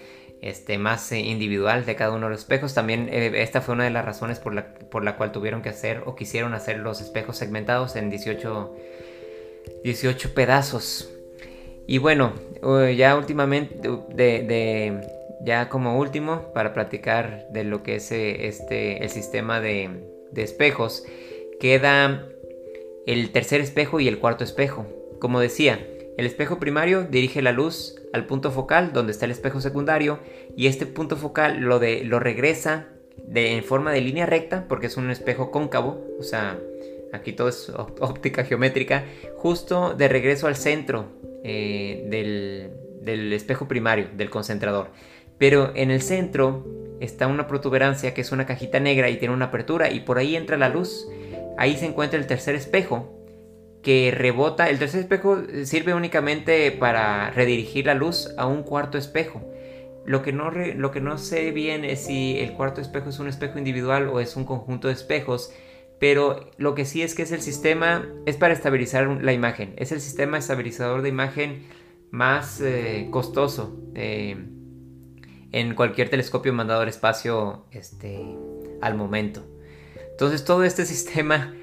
este, más eh, individual de cada uno de los espejos. También eh, esta fue una de las razones por la, por la cual tuvieron que hacer o quisieron hacer los espejos segmentados en 18, 18 pedazos. Y bueno, ya últimamente, de, ya como último, para platicar de lo que es este, el sistema de, de espejos, queda el tercer espejo y el cuarto espejo. Como decía, el espejo primario dirige la luz al punto focal donde está el espejo secundario y este punto focal lo, de, lo regresa de, en forma de línea recta porque es un espejo cóncavo, o sea, aquí todo es óptica geométrica, justo de regreso al centro eh, del, del espejo primario, del concentrador. Pero en el centro está una protuberancia que es una cajita negra y tiene una apertura y por ahí entra la luz. Ahí se encuentra el tercer espejo que rebota. El tercer espejo sirve únicamente para redirigir la luz a un cuarto espejo. Lo que, no lo que no sé bien es si el cuarto espejo es un espejo individual o es un conjunto de espejos, pero lo que sí es que es el sistema, es para estabilizar la imagen, es el sistema estabilizador de imagen más eh, costoso eh, en cualquier telescopio mandado al espacio este, al momento. Entonces todo este sistema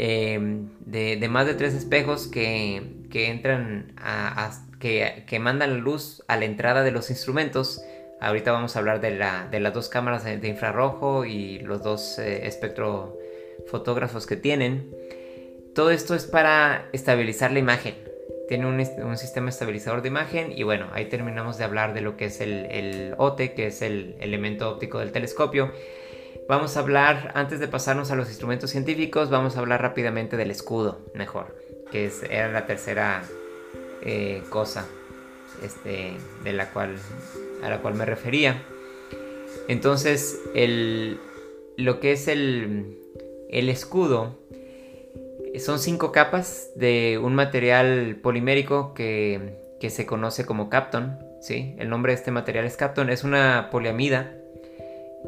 Em, de, más de tres espejos que, entran a, que, mandan la luz a la entrada de los instrumentos. Ahorita vamos a hablar de, las dos cámaras de, infrarrojo y los dos eh, espectrofotógrafos que tienen. Todo esto es para estabilizar la imagen. Tiene un, sistema estabilizador de imagen y bueno, ahí terminamos de hablar de lo que es el, OTE, que es el elemento óptico del telescopio. Vamos a hablar, antes de pasarnos a los instrumentos científicos, vamos a hablar rápidamente del escudo, mejor, que es, era la tercera eh, cosa este, de la cual, a la cual me refería. Entonces, el, lo que es el, el escudo son cinco capas de un material polimérico que, que se conoce como Capton. ¿sí? El nombre de este material es Capton, es una poliamida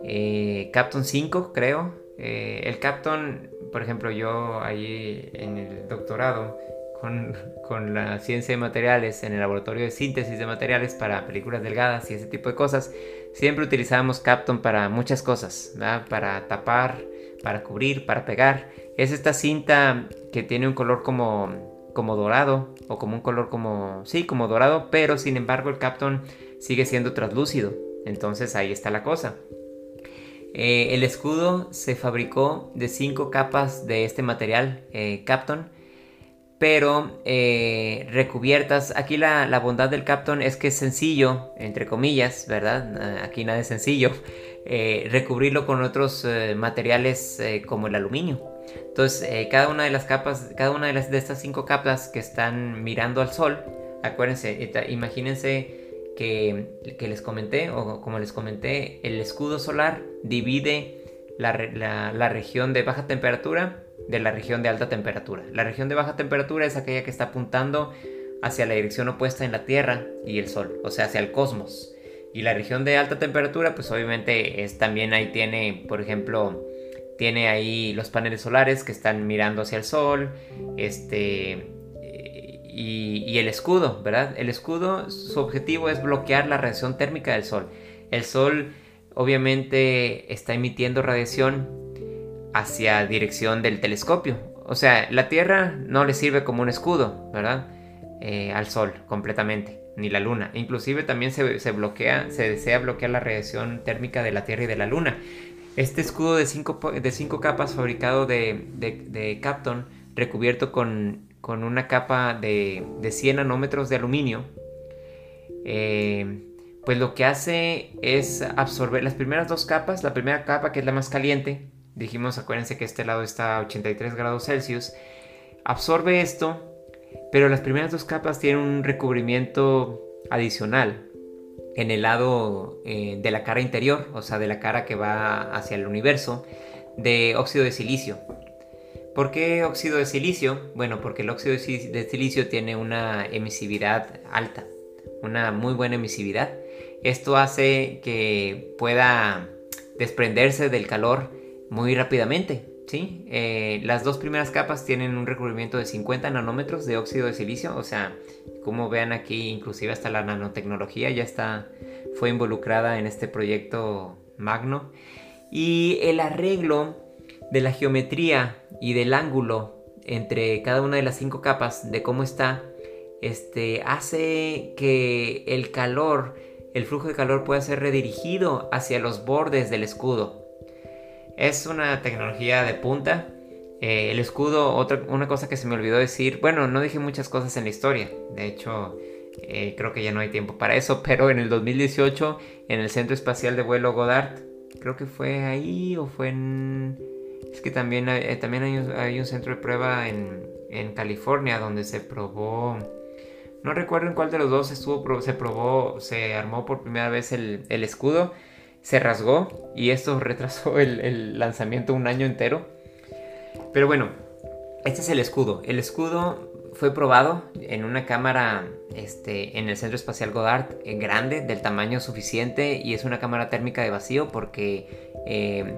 eh, Capton 5, creo. Eh, el Capton, por ejemplo, yo ahí en el doctorado con, con, la ciencia de materiales, en el laboratorio de síntesis de materiales para películas delgadas y ese tipo de cosas, siempre utilizábamos Capton para muchas cosas, para tapar, para cubrir, para pegar. Es esta cinta que tiene un color como, como dorado o como un color como, sí, como dorado, pero sin embargo el Capton sigue siendo translúcido. Entonces ahí está la cosa. Eh, el escudo se fabricó de cinco capas de este material, eh, Capton, pero eh, recubiertas. Aquí la, bondad del Capton es que es sencillo, entre comillas, ¿verdad? Aquí nada es sencillo. recubrirlo con otros materiales como el aluminio. Entonces, cada una de las capas, cada una de, las, de estas cinco capas que están mirando al sol, acuérdense, imagínense que, les comenté, o como les comenté, el escudo solar divide la, la región de baja temperatura de la región de alta temperatura. La región de baja temperatura es aquella que está apuntando hacia la dirección opuesta en la Tierra y el Sol, o sea, hacia el cosmos. Y la región de alta temperatura, pues obviamente es también ahí tiene, por ejemplo, tiene ahí los paneles solares que están mirando hacia el Sol, este, y, el escudo, ¿verdad? El escudo, su objetivo es bloquear la radiación térmica del Sol. El Sol obviamente está emitiendo radiación hacia dirección del telescopio. O sea, la Tierra no le sirve como un escudo, ¿verdad? Eh, al Sol completamente, ni la Luna. Inclusive también se, bloquea, se desea bloquear la radiación térmica de la Tierra y de la Luna. Este escudo de cinco, de cinco capas fabricado de, de, Capton, recubierto con, una capa de, de 100 nanómetros de aluminio, eh, pues lo que hace es absorber las primeras dos capas, la primera capa que es la más caliente, dijimos, acuérdense que este lado está a 83 grados Celsius, absorbe esto, pero las primeras dos capas tienen un recubrimiento adicional en el lado eh, de la cara interior, o sea, de la cara que va hacia el universo, de óxido de silicio. ¿Por qué óxido de silicio? Bueno, porque el óxido de silicio tiene una emisividad alta, una muy buena emisividad. Esto hace que pueda desprenderse del calor muy rápidamente. ¿sí? Eh, las dos primeras capas tienen un recubrimiento de 50 nanómetros de óxido de silicio, o sea, como vean aquí, inclusive hasta la nanotecnología ya está, fue involucrada en este proyecto magno. Y el arreglo de la geometría y del ángulo entre cada una de las cinco capas, de cómo está, este, hace que el calor, el flujo de calor pueda ser redirigido hacia los bordes del escudo. Es una tecnología de punta. Eh, el escudo, otra, una cosa que se me olvidó decir, bueno, no dije muchas cosas en la historia, de hecho eh, creo que ya no hay tiempo para eso, pero en el 2018 en el Centro Espacial de Vuelo Goddard, creo que fue ahí o fue en... Es que también hay, eh, también hay, un, centro de prueba en, California donde se probó... No recuerdo en cuál de los dos estuvo, se probó, se armó por primera vez el, el escudo se rasgó y esto retrasó el, lanzamiento un año entero. Pero bueno, este es el escudo. El escudo fue probado en una cámara este, en el Centro Espacial Goddard eh, grande, del tamaño suficiente, y es una cámara térmica de vacío porque eh,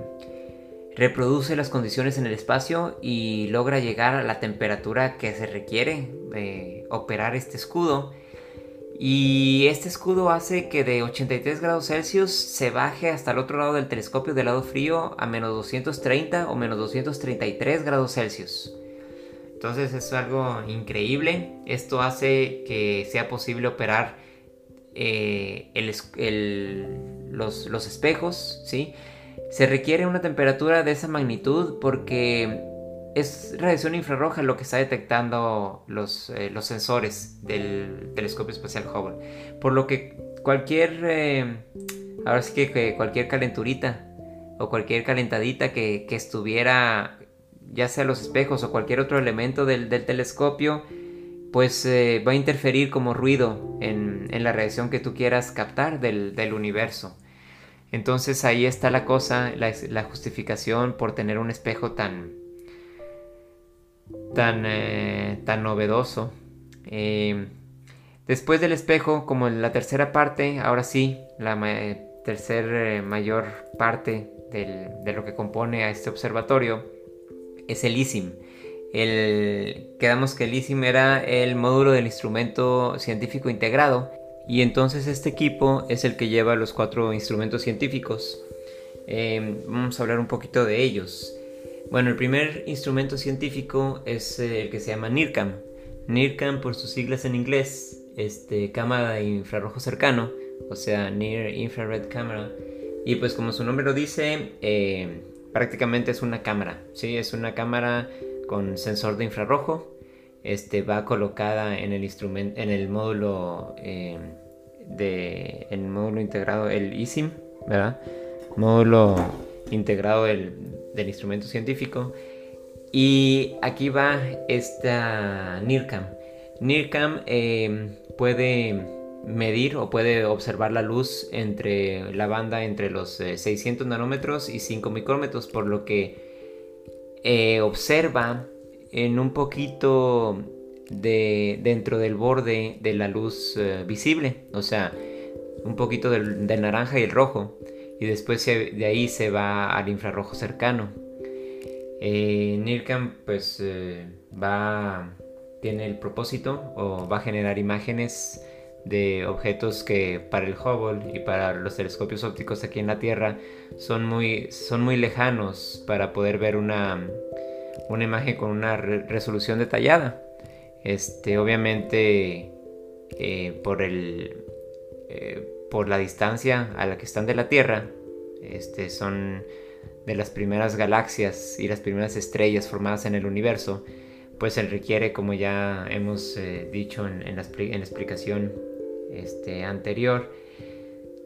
reproduce las condiciones en el espacio y logra llegar a la temperatura que se requiere eh, operar este escudo y este escudo hace que de 83 grados Celsius se baje hasta el otro lado del telescopio del lado frío a menos 230 o menos 233 grados Celsius. Entonces es algo increíble. Esto hace que sea posible operar eh, los, los, espejos. ¿sí? Se requiere una temperatura de esa magnitud porque es radiación infrarroja lo que está detectando los, eh, los sensores del telescopio espacial Hubble. Por lo que cualquier, eh, ahora que, cualquier calenturita o cualquier calentadita que, estuviera, ya sea los espejos o cualquier otro elemento del, telescopio, pues eh, va a interferir como ruido en, la radiación que tú quieras captar del, universo. Entonces ahí está la cosa, la justificación por tener un espejo tan, tan, eh, tan novedoso. Eh, después del espejo, como la tercera parte, ahora sí, la tercera eh, mayor parte de lo que compone a este observatorio es el ISIM. El, quedamos que el ISIM era el módulo del instrumento científico integrado y entonces este equipo es el que lleva los cuatro instrumentos científicos. vamos a hablar un poquito de ellos. Bueno, el primer instrumento científico es eh, el que se llama NIRCAM. NIRCAM por sus siglas en inglés, este, cámara de infrarrojo cercano, o sea, Near Infrared Camera. Y pues como su nombre lo dice, eh, prácticamente es una cámara, ¿sí? Es una cámara con sensor de infrarrojo. Este, va colocada en el instrumento, en el módulo eh, de, el módulo integrado, el ISIM, ¿verdad? Módulo integrado del, del instrumento científico. Y aquí va esta NIRCAM. NIRCAM em, puede medir o puede observar la luz entre la banda entre los 600 nanómetros y 5 micrómetros, por lo que observa en un poquito de, dentro del borde de la luz visible, o sea, un poquito del, naranja y el rojo, y después de ahí se va al infrarrojo cercano. Eh, NIRCAM pues eh, va, tiene el propósito o va a generar imágenes de objetos que para el Hubble y para los telescopios ópticos aquí en la Tierra son muy, son muy lejanos para poder ver una, una imagen con una resolución detallada. Este, obviamente eh, por el eh, por la distancia a la que están de la Tierra, este, son de las primeras galaxias y las primeras estrellas formadas en el universo, pues se requiere, como ya hemos eh, dicho en, la, explicación este, anterior,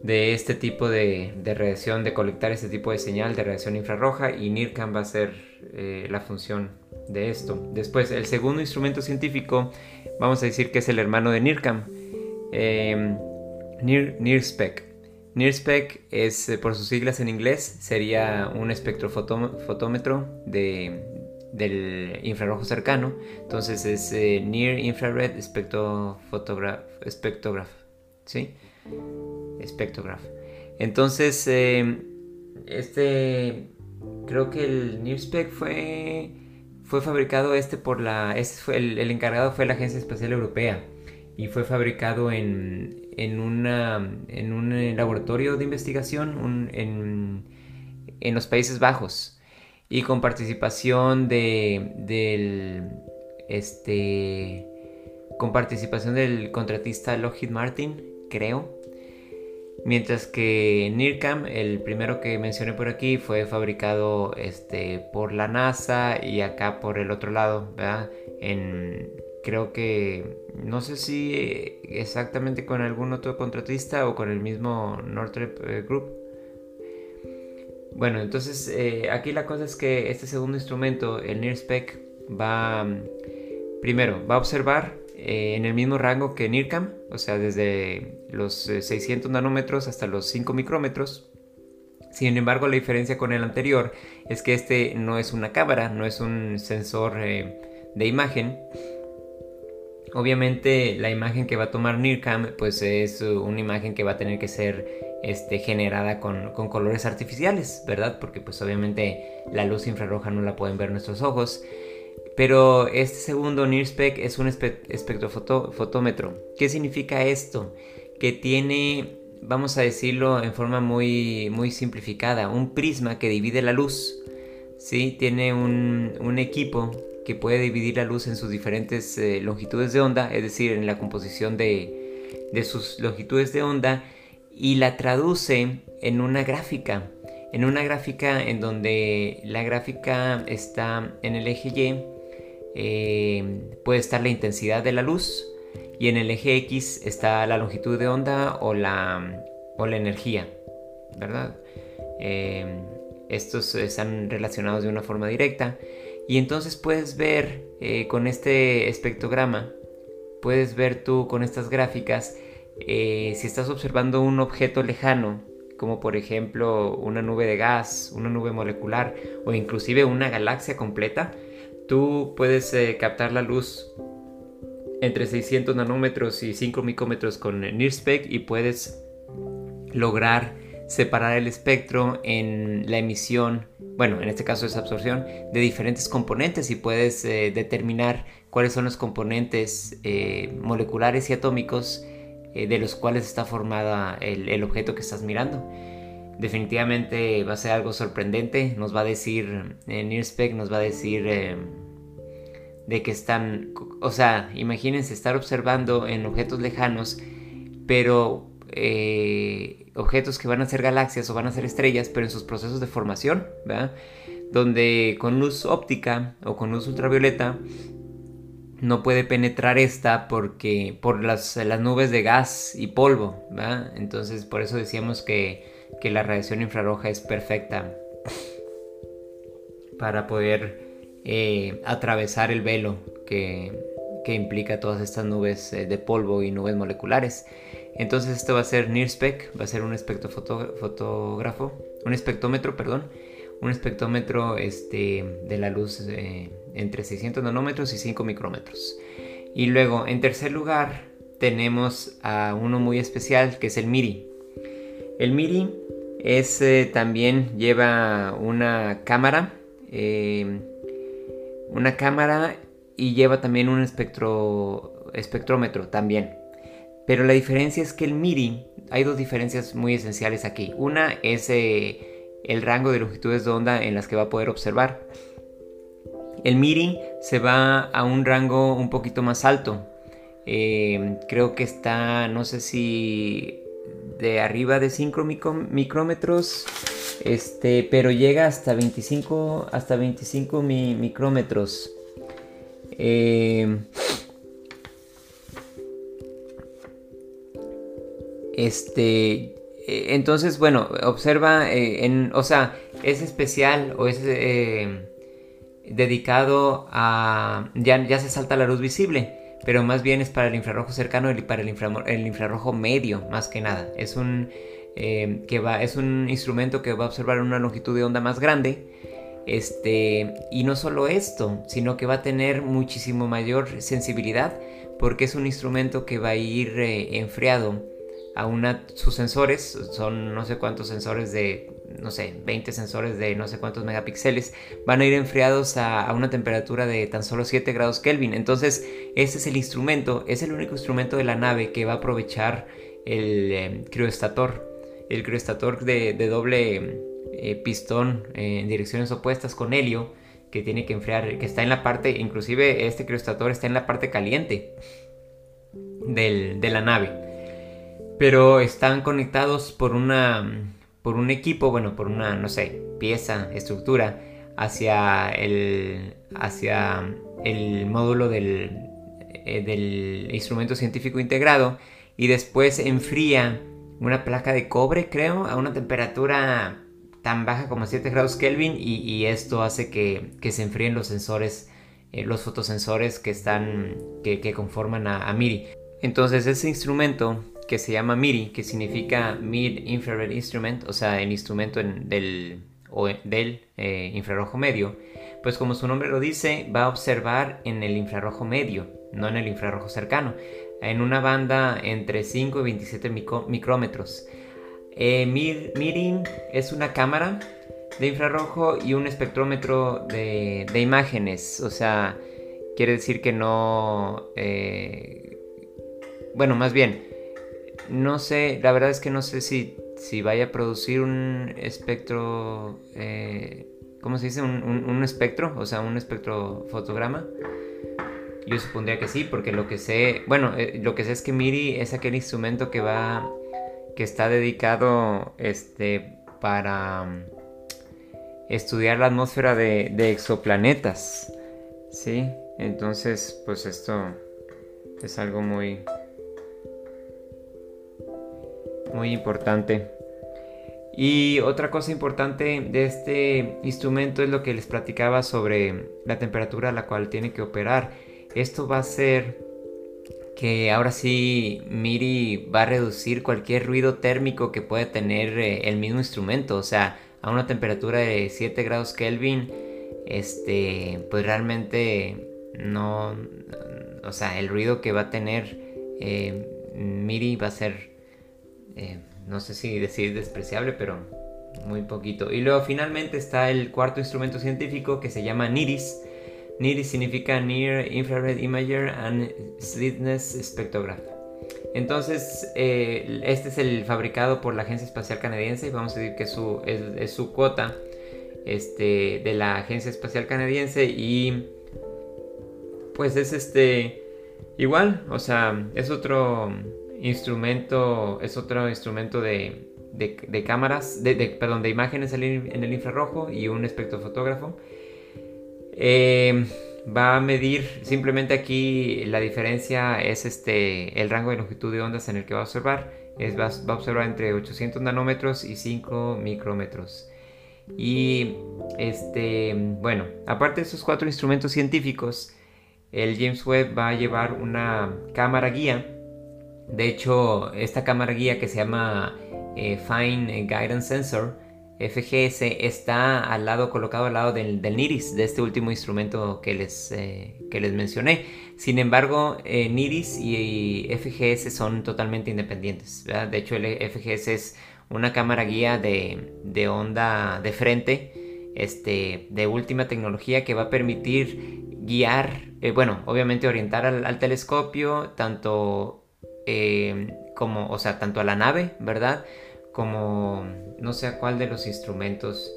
de este tipo de, radiación, de colectar este tipo de señal de radiación infrarroja y NIRCAM va a ser eh, la función de esto. Después, el segundo instrumento científico, vamos a decir que es el hermano de NIRCAM. Em, NIRSPEC. NIRSPEC es, eh, por sus siglas en inglés, sería un espectrofotómetro de, del infrarrojo cercano. Entonces es eh, Near Infrared Spectrograph. ¿Sí? Spectrograph. Entonces, eh, este. Creo que el NIRSPEC fue. Fue fabricado este por la. fue el, el encargado fue la Agencia Espacial Europea y fue fabricado en, en, una, en un eh, laboratorio de investigación en, en, los Países Bajos y con participación de, del este con participación del contratista Lockheed Martin, creo. Mientras que NIRCAM, el primero que mencioné por aquí, fue fabricado este, por la NASA y acá por el otro lado, ¿verdad? En, creo que no sé si eh, exactamente con algún otro contratista o con el mismo Northrop eh, Group. Bueno, entonces eh, aquí la cosa es que este segundo instrumento, el NIRSPEC, va mm, primero va a observar en el mismo rango que NIRCAM, o sea, desde los 600 nanómetros hasta los 5 micrómetros. Sin embargo, la diferencia con el anterior es que este no es una cámara, no es un sensor de imagen, Obviamente la imagen que va a tomar NIRCAM pues es una imagen que va a tener que ser este, generada con, colores artificiales, ¿verdad? Porque pues obviamente la luz infrarroja no la pueden ver nuestros ojos. Pero este segundo NIRSPEC es un espectrofotómetro. ¿Qué significa esto? Que tiene, vamos a decirlo en forma muy, muy simplificada, un prisma que divide la luz. ¿sí? Tiene un, un equipo que puede dividir la luz en sus diferentes eh, longitudes de onda, es decir, en la composición de, sus longitudes de onda, y la traduce en una gráfica, en una gráfica en donde la gráfica está en el eje Y, eh, puede estar la intensidad de la luz, y en el eje X está la longitud de onda o la, o la energía, ¿verdad? Eh, estos están relacionados de una forma directa. Y entonces puedes ver eh, con este espectrograma, puedes ver tú con estas gráficas, eh, si estás observando un objeto lejano, como por ejemplo una nube de gas, una nube molecular o inclusive una galaxia completa, tú puedes eh, captar la luz entre 600 nanómetros y 5 micrómetros con NIRSPEC y puedes lograr separar el espectro en la emisión bueno, en este caso es absorción, de diferentes componentes y puedes eh, determinar cuáles son los componentes eh, moleculares y atómicos eh, de los cuales está formada el, objeto que estás mirando. Definitivamente va a ser algo sorprendente, nos va a decir, en NIRSPEC nos va a decir de que están, o sea, imagínense estar observando en objetos lejanos, pero objetos que van a ser galaxias o van a ser estrellas, pero en sus procesos de formación, ¿verdad? Donde con luz óptica o con luz ultravioleta no puede penetrar esta porque por las, las nubes de gas y polvo, ¿verdad? Entonces por eso decíamos que, que la radiación infrarroja es perfecta para poder eh, atravesar el velo que, que implica todas estas nubes eh, de polvo y nubes moleculares. Entonces esto va a ser NIRSPEC, va a ser un espectrofotógrafo, un espectrómetro, perdón, un espectrómetro este, de la luz eh, entre 600 nanómetros y 5 micrómetros. Y luego, en tercer lugar, tenemos a uno muy especial que es el MIRI. El MIRI es, eh, también lleva una cámara, eh, una cámara y lleva también un espectro, espectrómetro también. Pero la diferencia es que el MIRI, hay dos diferencias muy esenciales aquí. Una es el rango de longitudes de onda en las que va a poder observar. El MIRI se va a un rango un poquito más alto. Eh, creo que está, no sé si de arriba de 5 micrómetros, este, pero llega hasta 25, hasta 25 micrómetros. Eh, este, eh, entonces, bueno, observa, eh, en, o sea, es especial o es eh, dedicado a... Ya, se salta la luz visible, pero más bien es para el infrarrojo cercano y para el, el infrarrojo medio, más que nada. Es un, que va, es un instrumento que va a observar una longitud de onda más grande. Este, y no solo esto, sino que va a tener muchísimo mayor sensibilidad porque es un instrumento que va a ir enfriado a una, sus sensores, son no sé cuántos sensores de, no sé, 20 sensores de no sé cuántos megapíxeles, van a ir enfriados a, una temperatura de tan solo 7 grados Kelvin. Entonces, ese es el instrumento, es el único instrumento de la nave que va a aprovechar el eh, el crioestator de, doble eh, pistón en direcciones opuestas con helio que tiene que enfriar, que está en la parte, inclusive este crioestator está en la parte caliente de la nave pero están conectados por una por un equipo, bueno, por una, no sé, pieza, estructura hacia el hacia el módulo del, eh, del instrumento científico integrado y después enfría una placa de cobre, creo, a una temperatura tan baja como 7 grados Kelvin y, esto hace que, se enfríen los sensores, eh, los fotosensores que están, que, conforman a, a MIRI. Entonces ese instrumento que se llama MIRI, que significa Mid Infrared Instrument, o sea, el instrumento del, del eh, infrarrojo medio, pues como su nombre lo dice, va a observar en el infrarrojo medio, no en el infrarrojo cercano, en una banda entre 5 y 27 micrómetros. Eh, es una cámara de infrarrojo y un espectrómetro de, imágenes, o sea, quiere decir que no... Eh, bueno, más bien, no sé, la verdad es que no sé si, si vaya a producir un espectro, eh, ¿cómo se dice? Un, espectro, o sea, un espectrofotograma. Yo supondría que sí, porque lo que sé, bueno, eh, lo que sé es que MIRI es aquel instrumento que va, que está dedicado, este, para um, estudiar la atmósfera de, de exoplanetas, ¿sí? Entonces, pues esto es algo muy, muy importante. Y otra cosa importante de este instrumento es lo que les platicaba sobre la temperatura a la cual tiene que operar. Esto va a hacer que ahora sí Miri va a reducir cualquier ruido térmico que pueda tener eh, el mismo instrumento. O sea, a una temperatura de 7 grados Kelvin, este, pues realmente no, o sea, el ruido que va a tener eh, Miri va a ser eh, no sé si decir despreciable, pero muy poquito. Y luego finalmente está el cuarto instrumento científico que se llama NIRIS. NIRIS significa Near Infrared Imager and Slitness Spectrograph. Entonces, eh, este es el fabricado por la Agencia Espacial Canadiense y vamos a decir que es su, es, su cuota este, de la Agencia Espacial Canadiense y pues es este igual, o sea, es otro instrumento, es otro instrumento de, de, cámaras, de, perdón, de imágenes en el infrarrojo y un espectrofotógrafo. Eh, va a medir, simplemente aquí la diferencia es este, el rango de longitud de ondas en el que va a observar. Es, va, a observar entre 800 nanómetros y 5 micrómetros. Y este, bueno, aparte de esos cuatro instrumentos científicos, el James Webb va a llevar una cámara guía De hecho, esta cámara guía que se llama eh, Fine Guidance Sensor, FGS, está al lado, colocado al lado del, NIRIS, de este último instrumento que les, eh, que les mencioné. Sin embargo, eh, NIRIS y, FGS son totalmente independientes. De hecho, el FGS es una cámara guía de, onda de frente, este, de última tecnología que va a permitir guiar, bueno, obviamente orientar al telescopio, tanto eh, como, o sea, tanto a la nave, ¿verdad? Como no sé a cuál de los instrumentos.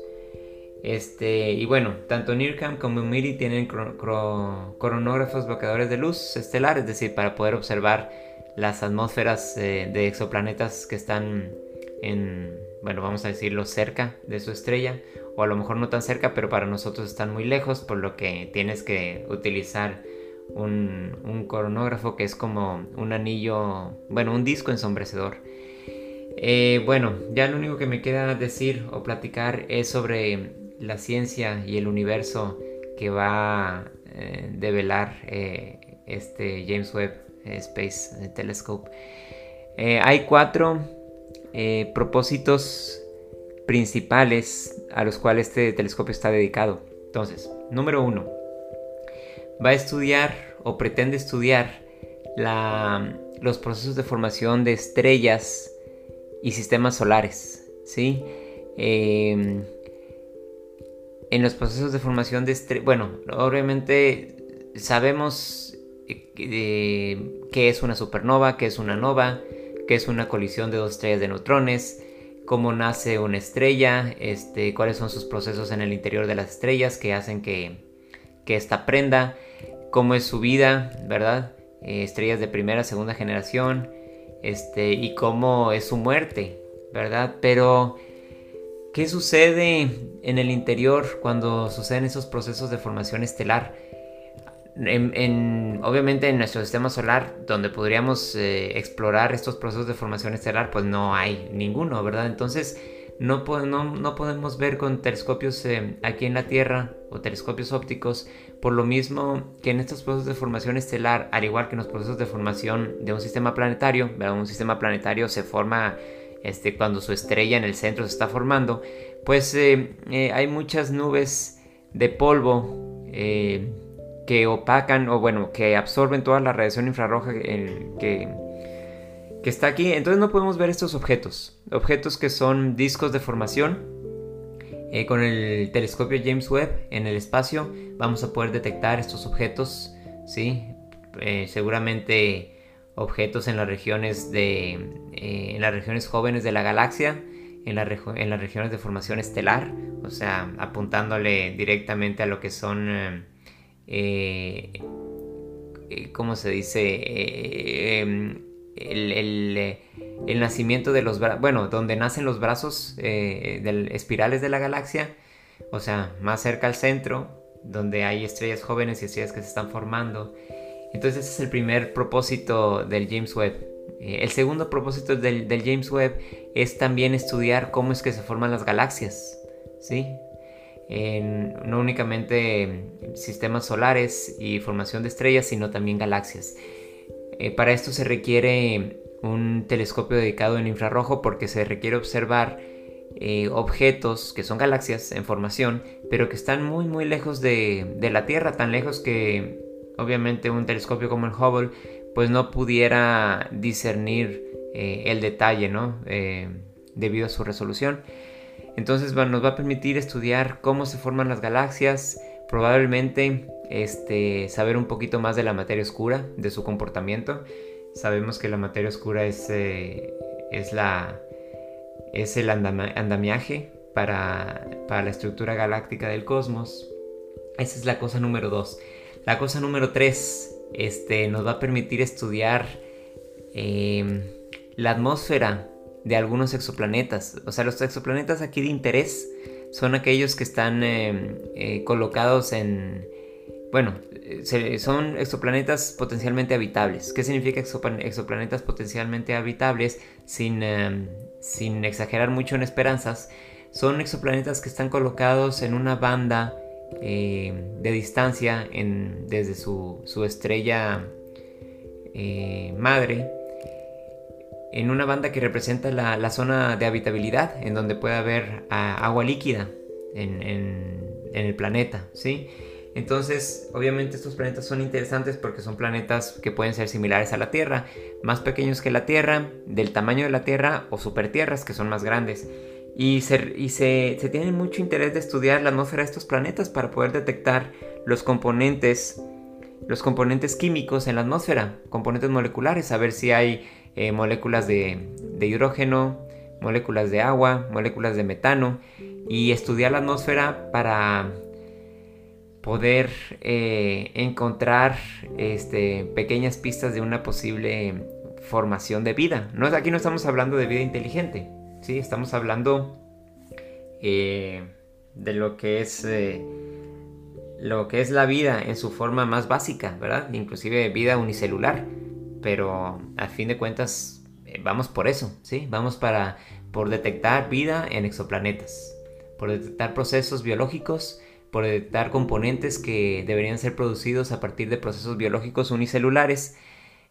Este, y bueno, tanto NIRCAM como MIRI tienen cronógrafos bloqueadores de luz estelar, es decir, para poder observar las atmósferas eh, de exoplanetas que están en, bueno, vamos a decirlo, cerca de su estrella, o a lo mejor no tan cerca, pero para nosotros están muy lejos, por lo que tienes que utilizar un, un coronógrafo que es como un anillo, bueno, un disco ensombrecedor. Eh, bueno, ya lo único que me queda decir o platicar es sobre la ciencia y el universo que va a eh, develar eh, este James Webb Space Telescope. hay cuatro propósitos principales a los cuales este telescopio está dedicado. Entonces, número uno, va a estudiar o pretende estudiar los procesos de formación de estrellas y sistemas solares. ¿sí? Em, en los procesos de formación de estrellas, bueno, obviamente sabemos eh, qué es una supernova, qué es una nova, qué es una colisión de dos estrellas de neutrones, cómo nace una estrella, este, cuáles son sus procesos en el interior de las estrellas que hacen que, que esta prenda cómo es su vida, ¿verdad? Eh, estrellas de primera, segunda generación, este, y cómo es su muerte, ¿verdad? Pero, ¿qué sucede en el interior cuando suceden esos procesos de formación estelar? obviamente en nuestro sistema solar, donde podríamos eh, explorar estos procesos de formación estelar, pues no hay ninguno, ¿verdad? Entonces, no, podemos ver con telescopios eh, aquí en la Tierra o telescopios ópticos, por lo mismo que en estos procesos de formación estelar, al igual que en los procesos de formación de un sistema planetario, un sistema planetario se forma este, cuando su estrella en el centro se está formando, pues eh, eh, hay muchas nubes de polvo que opacan o bueno, que absorben toda la radiación infrarroja que está aquí. Entonces no podemos ver estos objetos. Objetos que son discos de formación. Eh, con el telescopio James Webb en el espacio vamos a poder detectar estos objetos. ¿sí? Eh, seguramente objetos en las regiones de eh, en las regiones jóvenes de la galaxia en, en, las regiones de formación estelar o sea apuntándole directamente a lo que son ¿cómo se dice? Eh, el, nacimiento de los brazos, bueno, donde nacen los brazos eh, espirales de la galaxia, o sea, más cerca al centro, donde hay estrellas jóvenes y estrellas que se están formando. Entonces ese es el primer propósito del James Webb. Eh, el segundo propósito del, James Webb es también estudiar cómo es que se forman las galaxias, ¿sí? no únicamente sistemas solares y formación de estrellas, sino también galaxias. Eh, para esto se requiere un telescopio dedicado en infrarrojo porque se requiere observar eh, objetos que son galaxias en formación, pero que están muy muy lejos de, la Tierra, tan lejos que obviamente un telescopio como el Hubble pues no pudiera discernir eh, el detalle, ¿no? debido a su resolución. Entonces nos va a permitir estudiar cómo se forman las galaxias, probablemente este, saber un poquito más de la materia oscura, de su comportamiento. Sabemos que la materia oscura es, eh, es, la, es el andamiaje para, para, la estructura galáctica del cosmos. Esa es la cosa número dos. La cosa número tres este, nos va a permitir estudiar em, la atmósfera de algunos exoplanetas. O sea, los exoplanetas aquí de interés son aquellos que están em, eh, colocados en, bueno, son exoplanetas potencialmente habitables. ¿Qué significa exoplanetas potencialmente habitables? Sin, em, sin exagerar mucho en esperanzas, son exoplanetas que están colocados en una banda de distancia desde su, estrella eh, madre en una banda que representa la, zona de habitabilidad, en donde puede haber ah, agua líquida en, el planeta, ¿sí? Entonces, obviamente estos planetas son interesantes porque son planetas que pueden ser similares a la Tierra, más pequeños que la Tierra, del tamaño de la Tierra o supertierras que son más grandes. Y, se, y se, se tiene mucho interés de estudiar la atmósfera de estos planetas para poder detectar los componentes, los componentes químicos en la atmósfera, componentes moleculares, saber si hay eh, moléculas de, hidrógeno, moléculas de agua, moléculas de metano y estudiar la atmósfera para poder eh, encontrar este, pequeñas pistas de una posible formación de vida. No, aquí no estamos hablando de vida inteligente, ¿sí? estamos hablando eh, de lo que es lo que es la vida en su forma más básica, ¿verdad? Inclusive vida unicelular pero al fin de cuentas eh, vamos por eso, ¿sí? Vamos para, por detectar vida en exoplanetas, por detectar procesos biológicos, por detectar componentes que deberían ser producidos a partir de procesos biológicos unicelulares,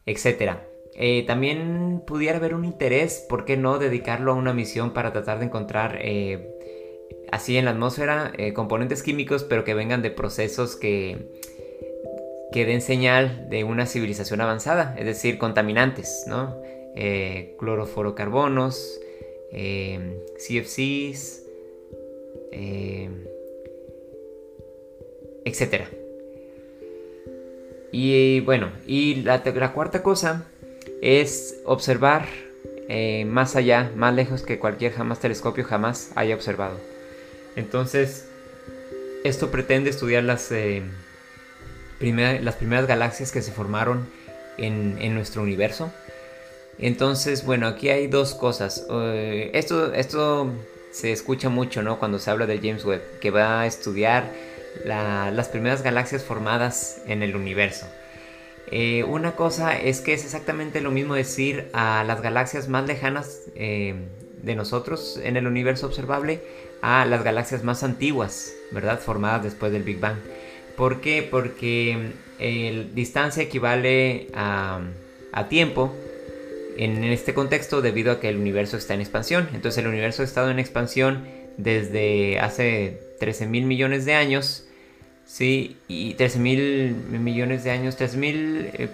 etc. Eh, también pudiera haber un interés, ¿por qué no dedicarlo a una misión para tratar de encontrar eh, así en la atmósfera componentes químicos, pero que vengan de procesos que que den señal de una civilización avanzada, es decir, contaminantes, ¿no? Eh, cloroforocarbonos, eh, CFCs, eh, etc. Y bueno, y la, cuarta cosa es observar más allá, más lejos que cualquier jamás telescopio jamás haya observado. Entonces, esto pretende estudiar las las primeras galaxias que se formaron en, nuestro universo. Entonces, bueno, aquí hay dos cosas. Eh, esto, esto se escucha mucho, ¿no? Cuando se habla de James Webb, que va a estudiar las primeras galaxias formadas en el universo. Eh, una cosa es que es exactamente lo mismo decir a las galaxias más lejanas eh, de nosotros en el universo observable a las galaxias más antiguas, ¿verdad? Formadas después del Big Bang. ¿Por qué? Porque el distancia equivale a, tiempo en este contexto debido a que el universo está en expansión. Entonces el universo ha estado en expansión desde hace 13 mil millones de años. Sí, y 13 mil millones de años, 13 mil eh,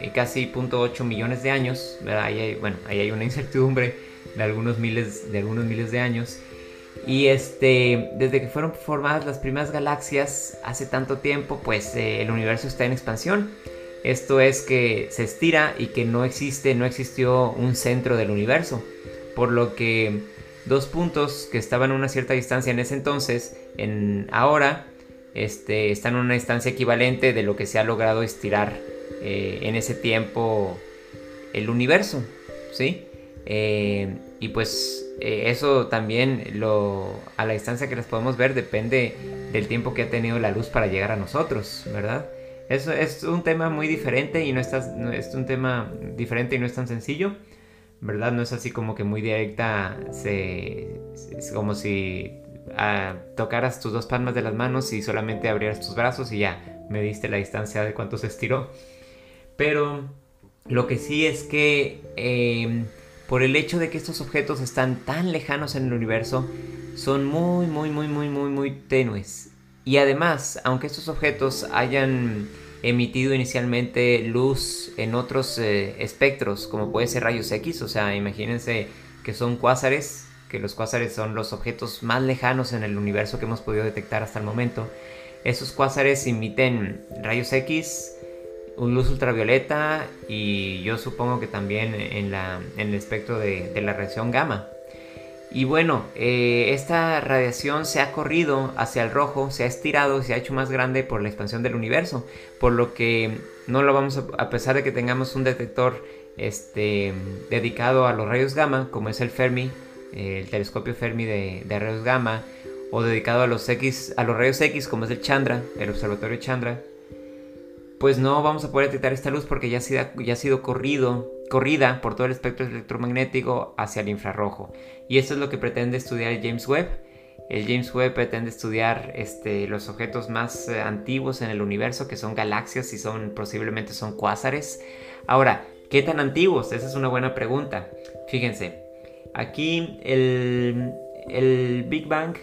eh, casi punto 8 millones de años. Ahí hay, bueno, ahí hay una incertidumbre de, algunos miles de años. Y este, desde que fueron formadas las primeras galaxias hace tanto tiempo, pues eh, el universo está en expansión. Esto es que se estira y que no existe, no existió un centro del universo. Por lo que dos puntos que estaban a una cierta distancia en ese entonces, en ahora, este, están a una distancia equivalente de lo que se ha logrado estirar eh, en ese tiempo el universo, ¿sí? Eh, y pues eh, eso también lo, a la distancia que las podemos ver depende del tiempo que ha tenido la luz para llegar a nosotros, ¿verdad? Eso es un tema muy diferente y no, es un tema diferente y no es tan sencillo, ¿verdad? No es así como que muy directa, se, es como si ah, tocaras tus dos palmas de las manos y solamente abrieras tus brazos y ya me diste la distancia de cuánto se estiró. Pero lo que sí es que... Em, por el hecho de que estos objetos están tan lejanos en el universo, son muy, muy, muy, muy, muy, muy tenues. Y además, aunque estos objetos hayan emitido inicialmente luz en otros eh, espectros, como puede ser rayos X, o sea, imagínense que son cuásares, que los cuásares son los objetos más lejanos en el universo que hemos podido detectar hasta el momento. Esos cuásares emiten rayos X, luz ultravioleta y yo supongo que también en, la, en el espectro de, la radiación gamma. Y bueno, eh, esta radiación se ha corrido hacia el rojo, se ha estirado, se ha hecho más grande por la expansión del universo, por lo que no lo vamos a, a pesar de que tengamos un detector este, dedicado a los rayos gamma, como es el Fermi, el telescopio Fermi de, de, rayos gamma, o dedicado a los X, a los rayos X, como es el Chandra, el observatorio Chandra, pues no vamos a poder detectar esta luz porque ya ha sido, ya ha sido corrido, corrida por todo el espectro electromagnético hacia el infrarrojo. Y eso es lo que pretende estudiar James Webb. El James Webb pretende estudiar este, los objetos más eh, antiguos en el universo, que son galaxias y son posiblemente son cuásares. Ahora, ¿Qué tan antiguos? Esa es una buena pregunta. Fíjense, aquí el, el Big Bang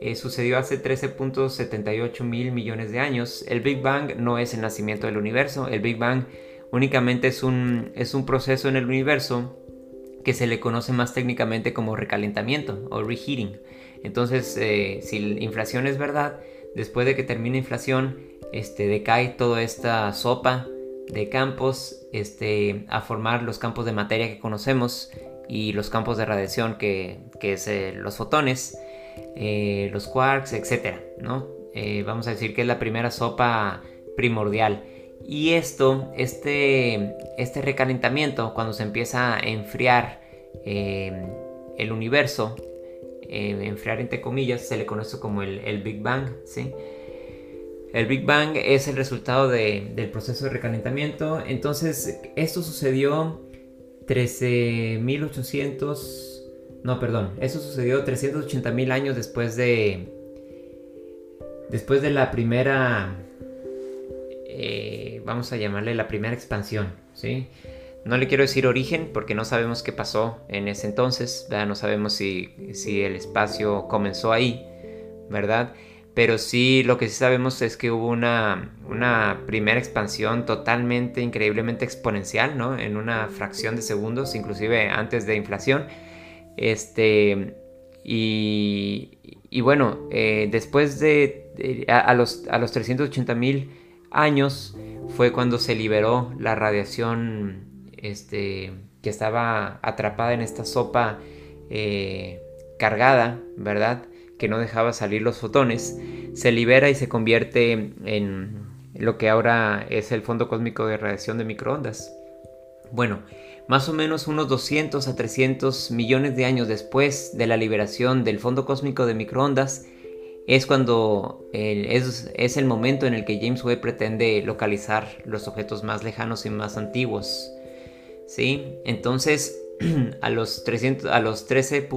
eh, sucedió hace 13.78 mil millones de años. El Big Bang no es el nacimiento del universo, el Big Bang únicamente es un, es un proceso en el universo que se le conoce más técnicamente como recalentamiento o reheating. Entonces, eh, si la inflación es verdad, después de que termine inflación, este, decae toda esta sopa de campos este, a formar los campos de materia que conocemos y los campos de radiación que, que es eh, los fotones, eh, los quarks, etc. ¿no? Eh, vamos a decir que es la primera sopa primordial. Y esto, este, este recalentamiento, cuando se empieza a enfriar el universo, enfriar entre comillas, se le conoce como el, el Big Bang, ¿sí? El Big Bang es el resultado del proceso de recalentamiento. Entonces, esto sucedió 13.800... No, perdón. Eso sucedió 380.000 años después de... Después de la primera... Eh, vamos a llamarle la primera expansión, ¿sí? No le quiero decir origen porque no sabemos qué pasó en ese entonces, No sabemos si, si el espacio comenzó ahí, ¿verdad? pero sí lo que sí sabemos es que hubo una, primera expansión totalmente, increíblemente exponencial, ¿no? En una fracción de segundos, inclusive antes de inflación. Este, y, bueno, eh, después de, a, los, a los 380 mil años fue cuando se liberó la radiación este, que estaba atrapada en esta sopa eh, cargada, ¿verdad? que no dejaba salir los fotones, se libera y se convierte en lo que ahora es el fondo cósmico de radiación de microondas. Bueno, más o menos unos 200 a 300 millones de años después de la liberación del fondo cósmico de microondas, es cuando es, es, el momento en el que James Webb pretende localizar los objetos más lejanos y más antiguos. ¿Sí? Entonces, a los, 300, los 13.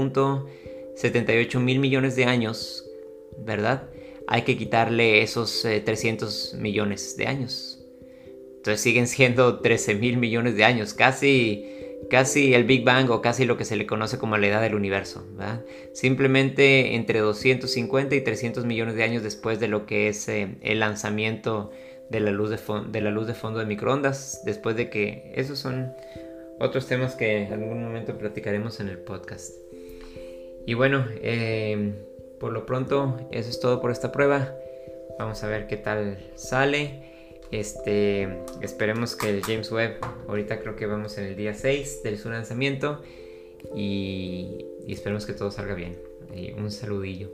78 mil millones de años, ¿verdad? Hay que quitarle esos 300 eh, millones de años. Entonces siguen siendo 13 mil millones de años, casi, casi el Big Bang o casi lo que se le conoce como la edad del universo. Simplemente entre 250 y 300 millones de años después de lo que es eh, el lanzamiento de la, luz de, de la luz de fondo de microondas, después de que esos son otros temas que en algún momento platicaremos en el podcast. Y bueno, eh, por lo pronto eso es todo por esta prueba. Vamos a ver qué tal sale. Este, esperemos que el James Webb, ahorita creo que vamos en el día 6 de su lanzamiento y, esperemos que todo salga bien. Eh, un saludillo.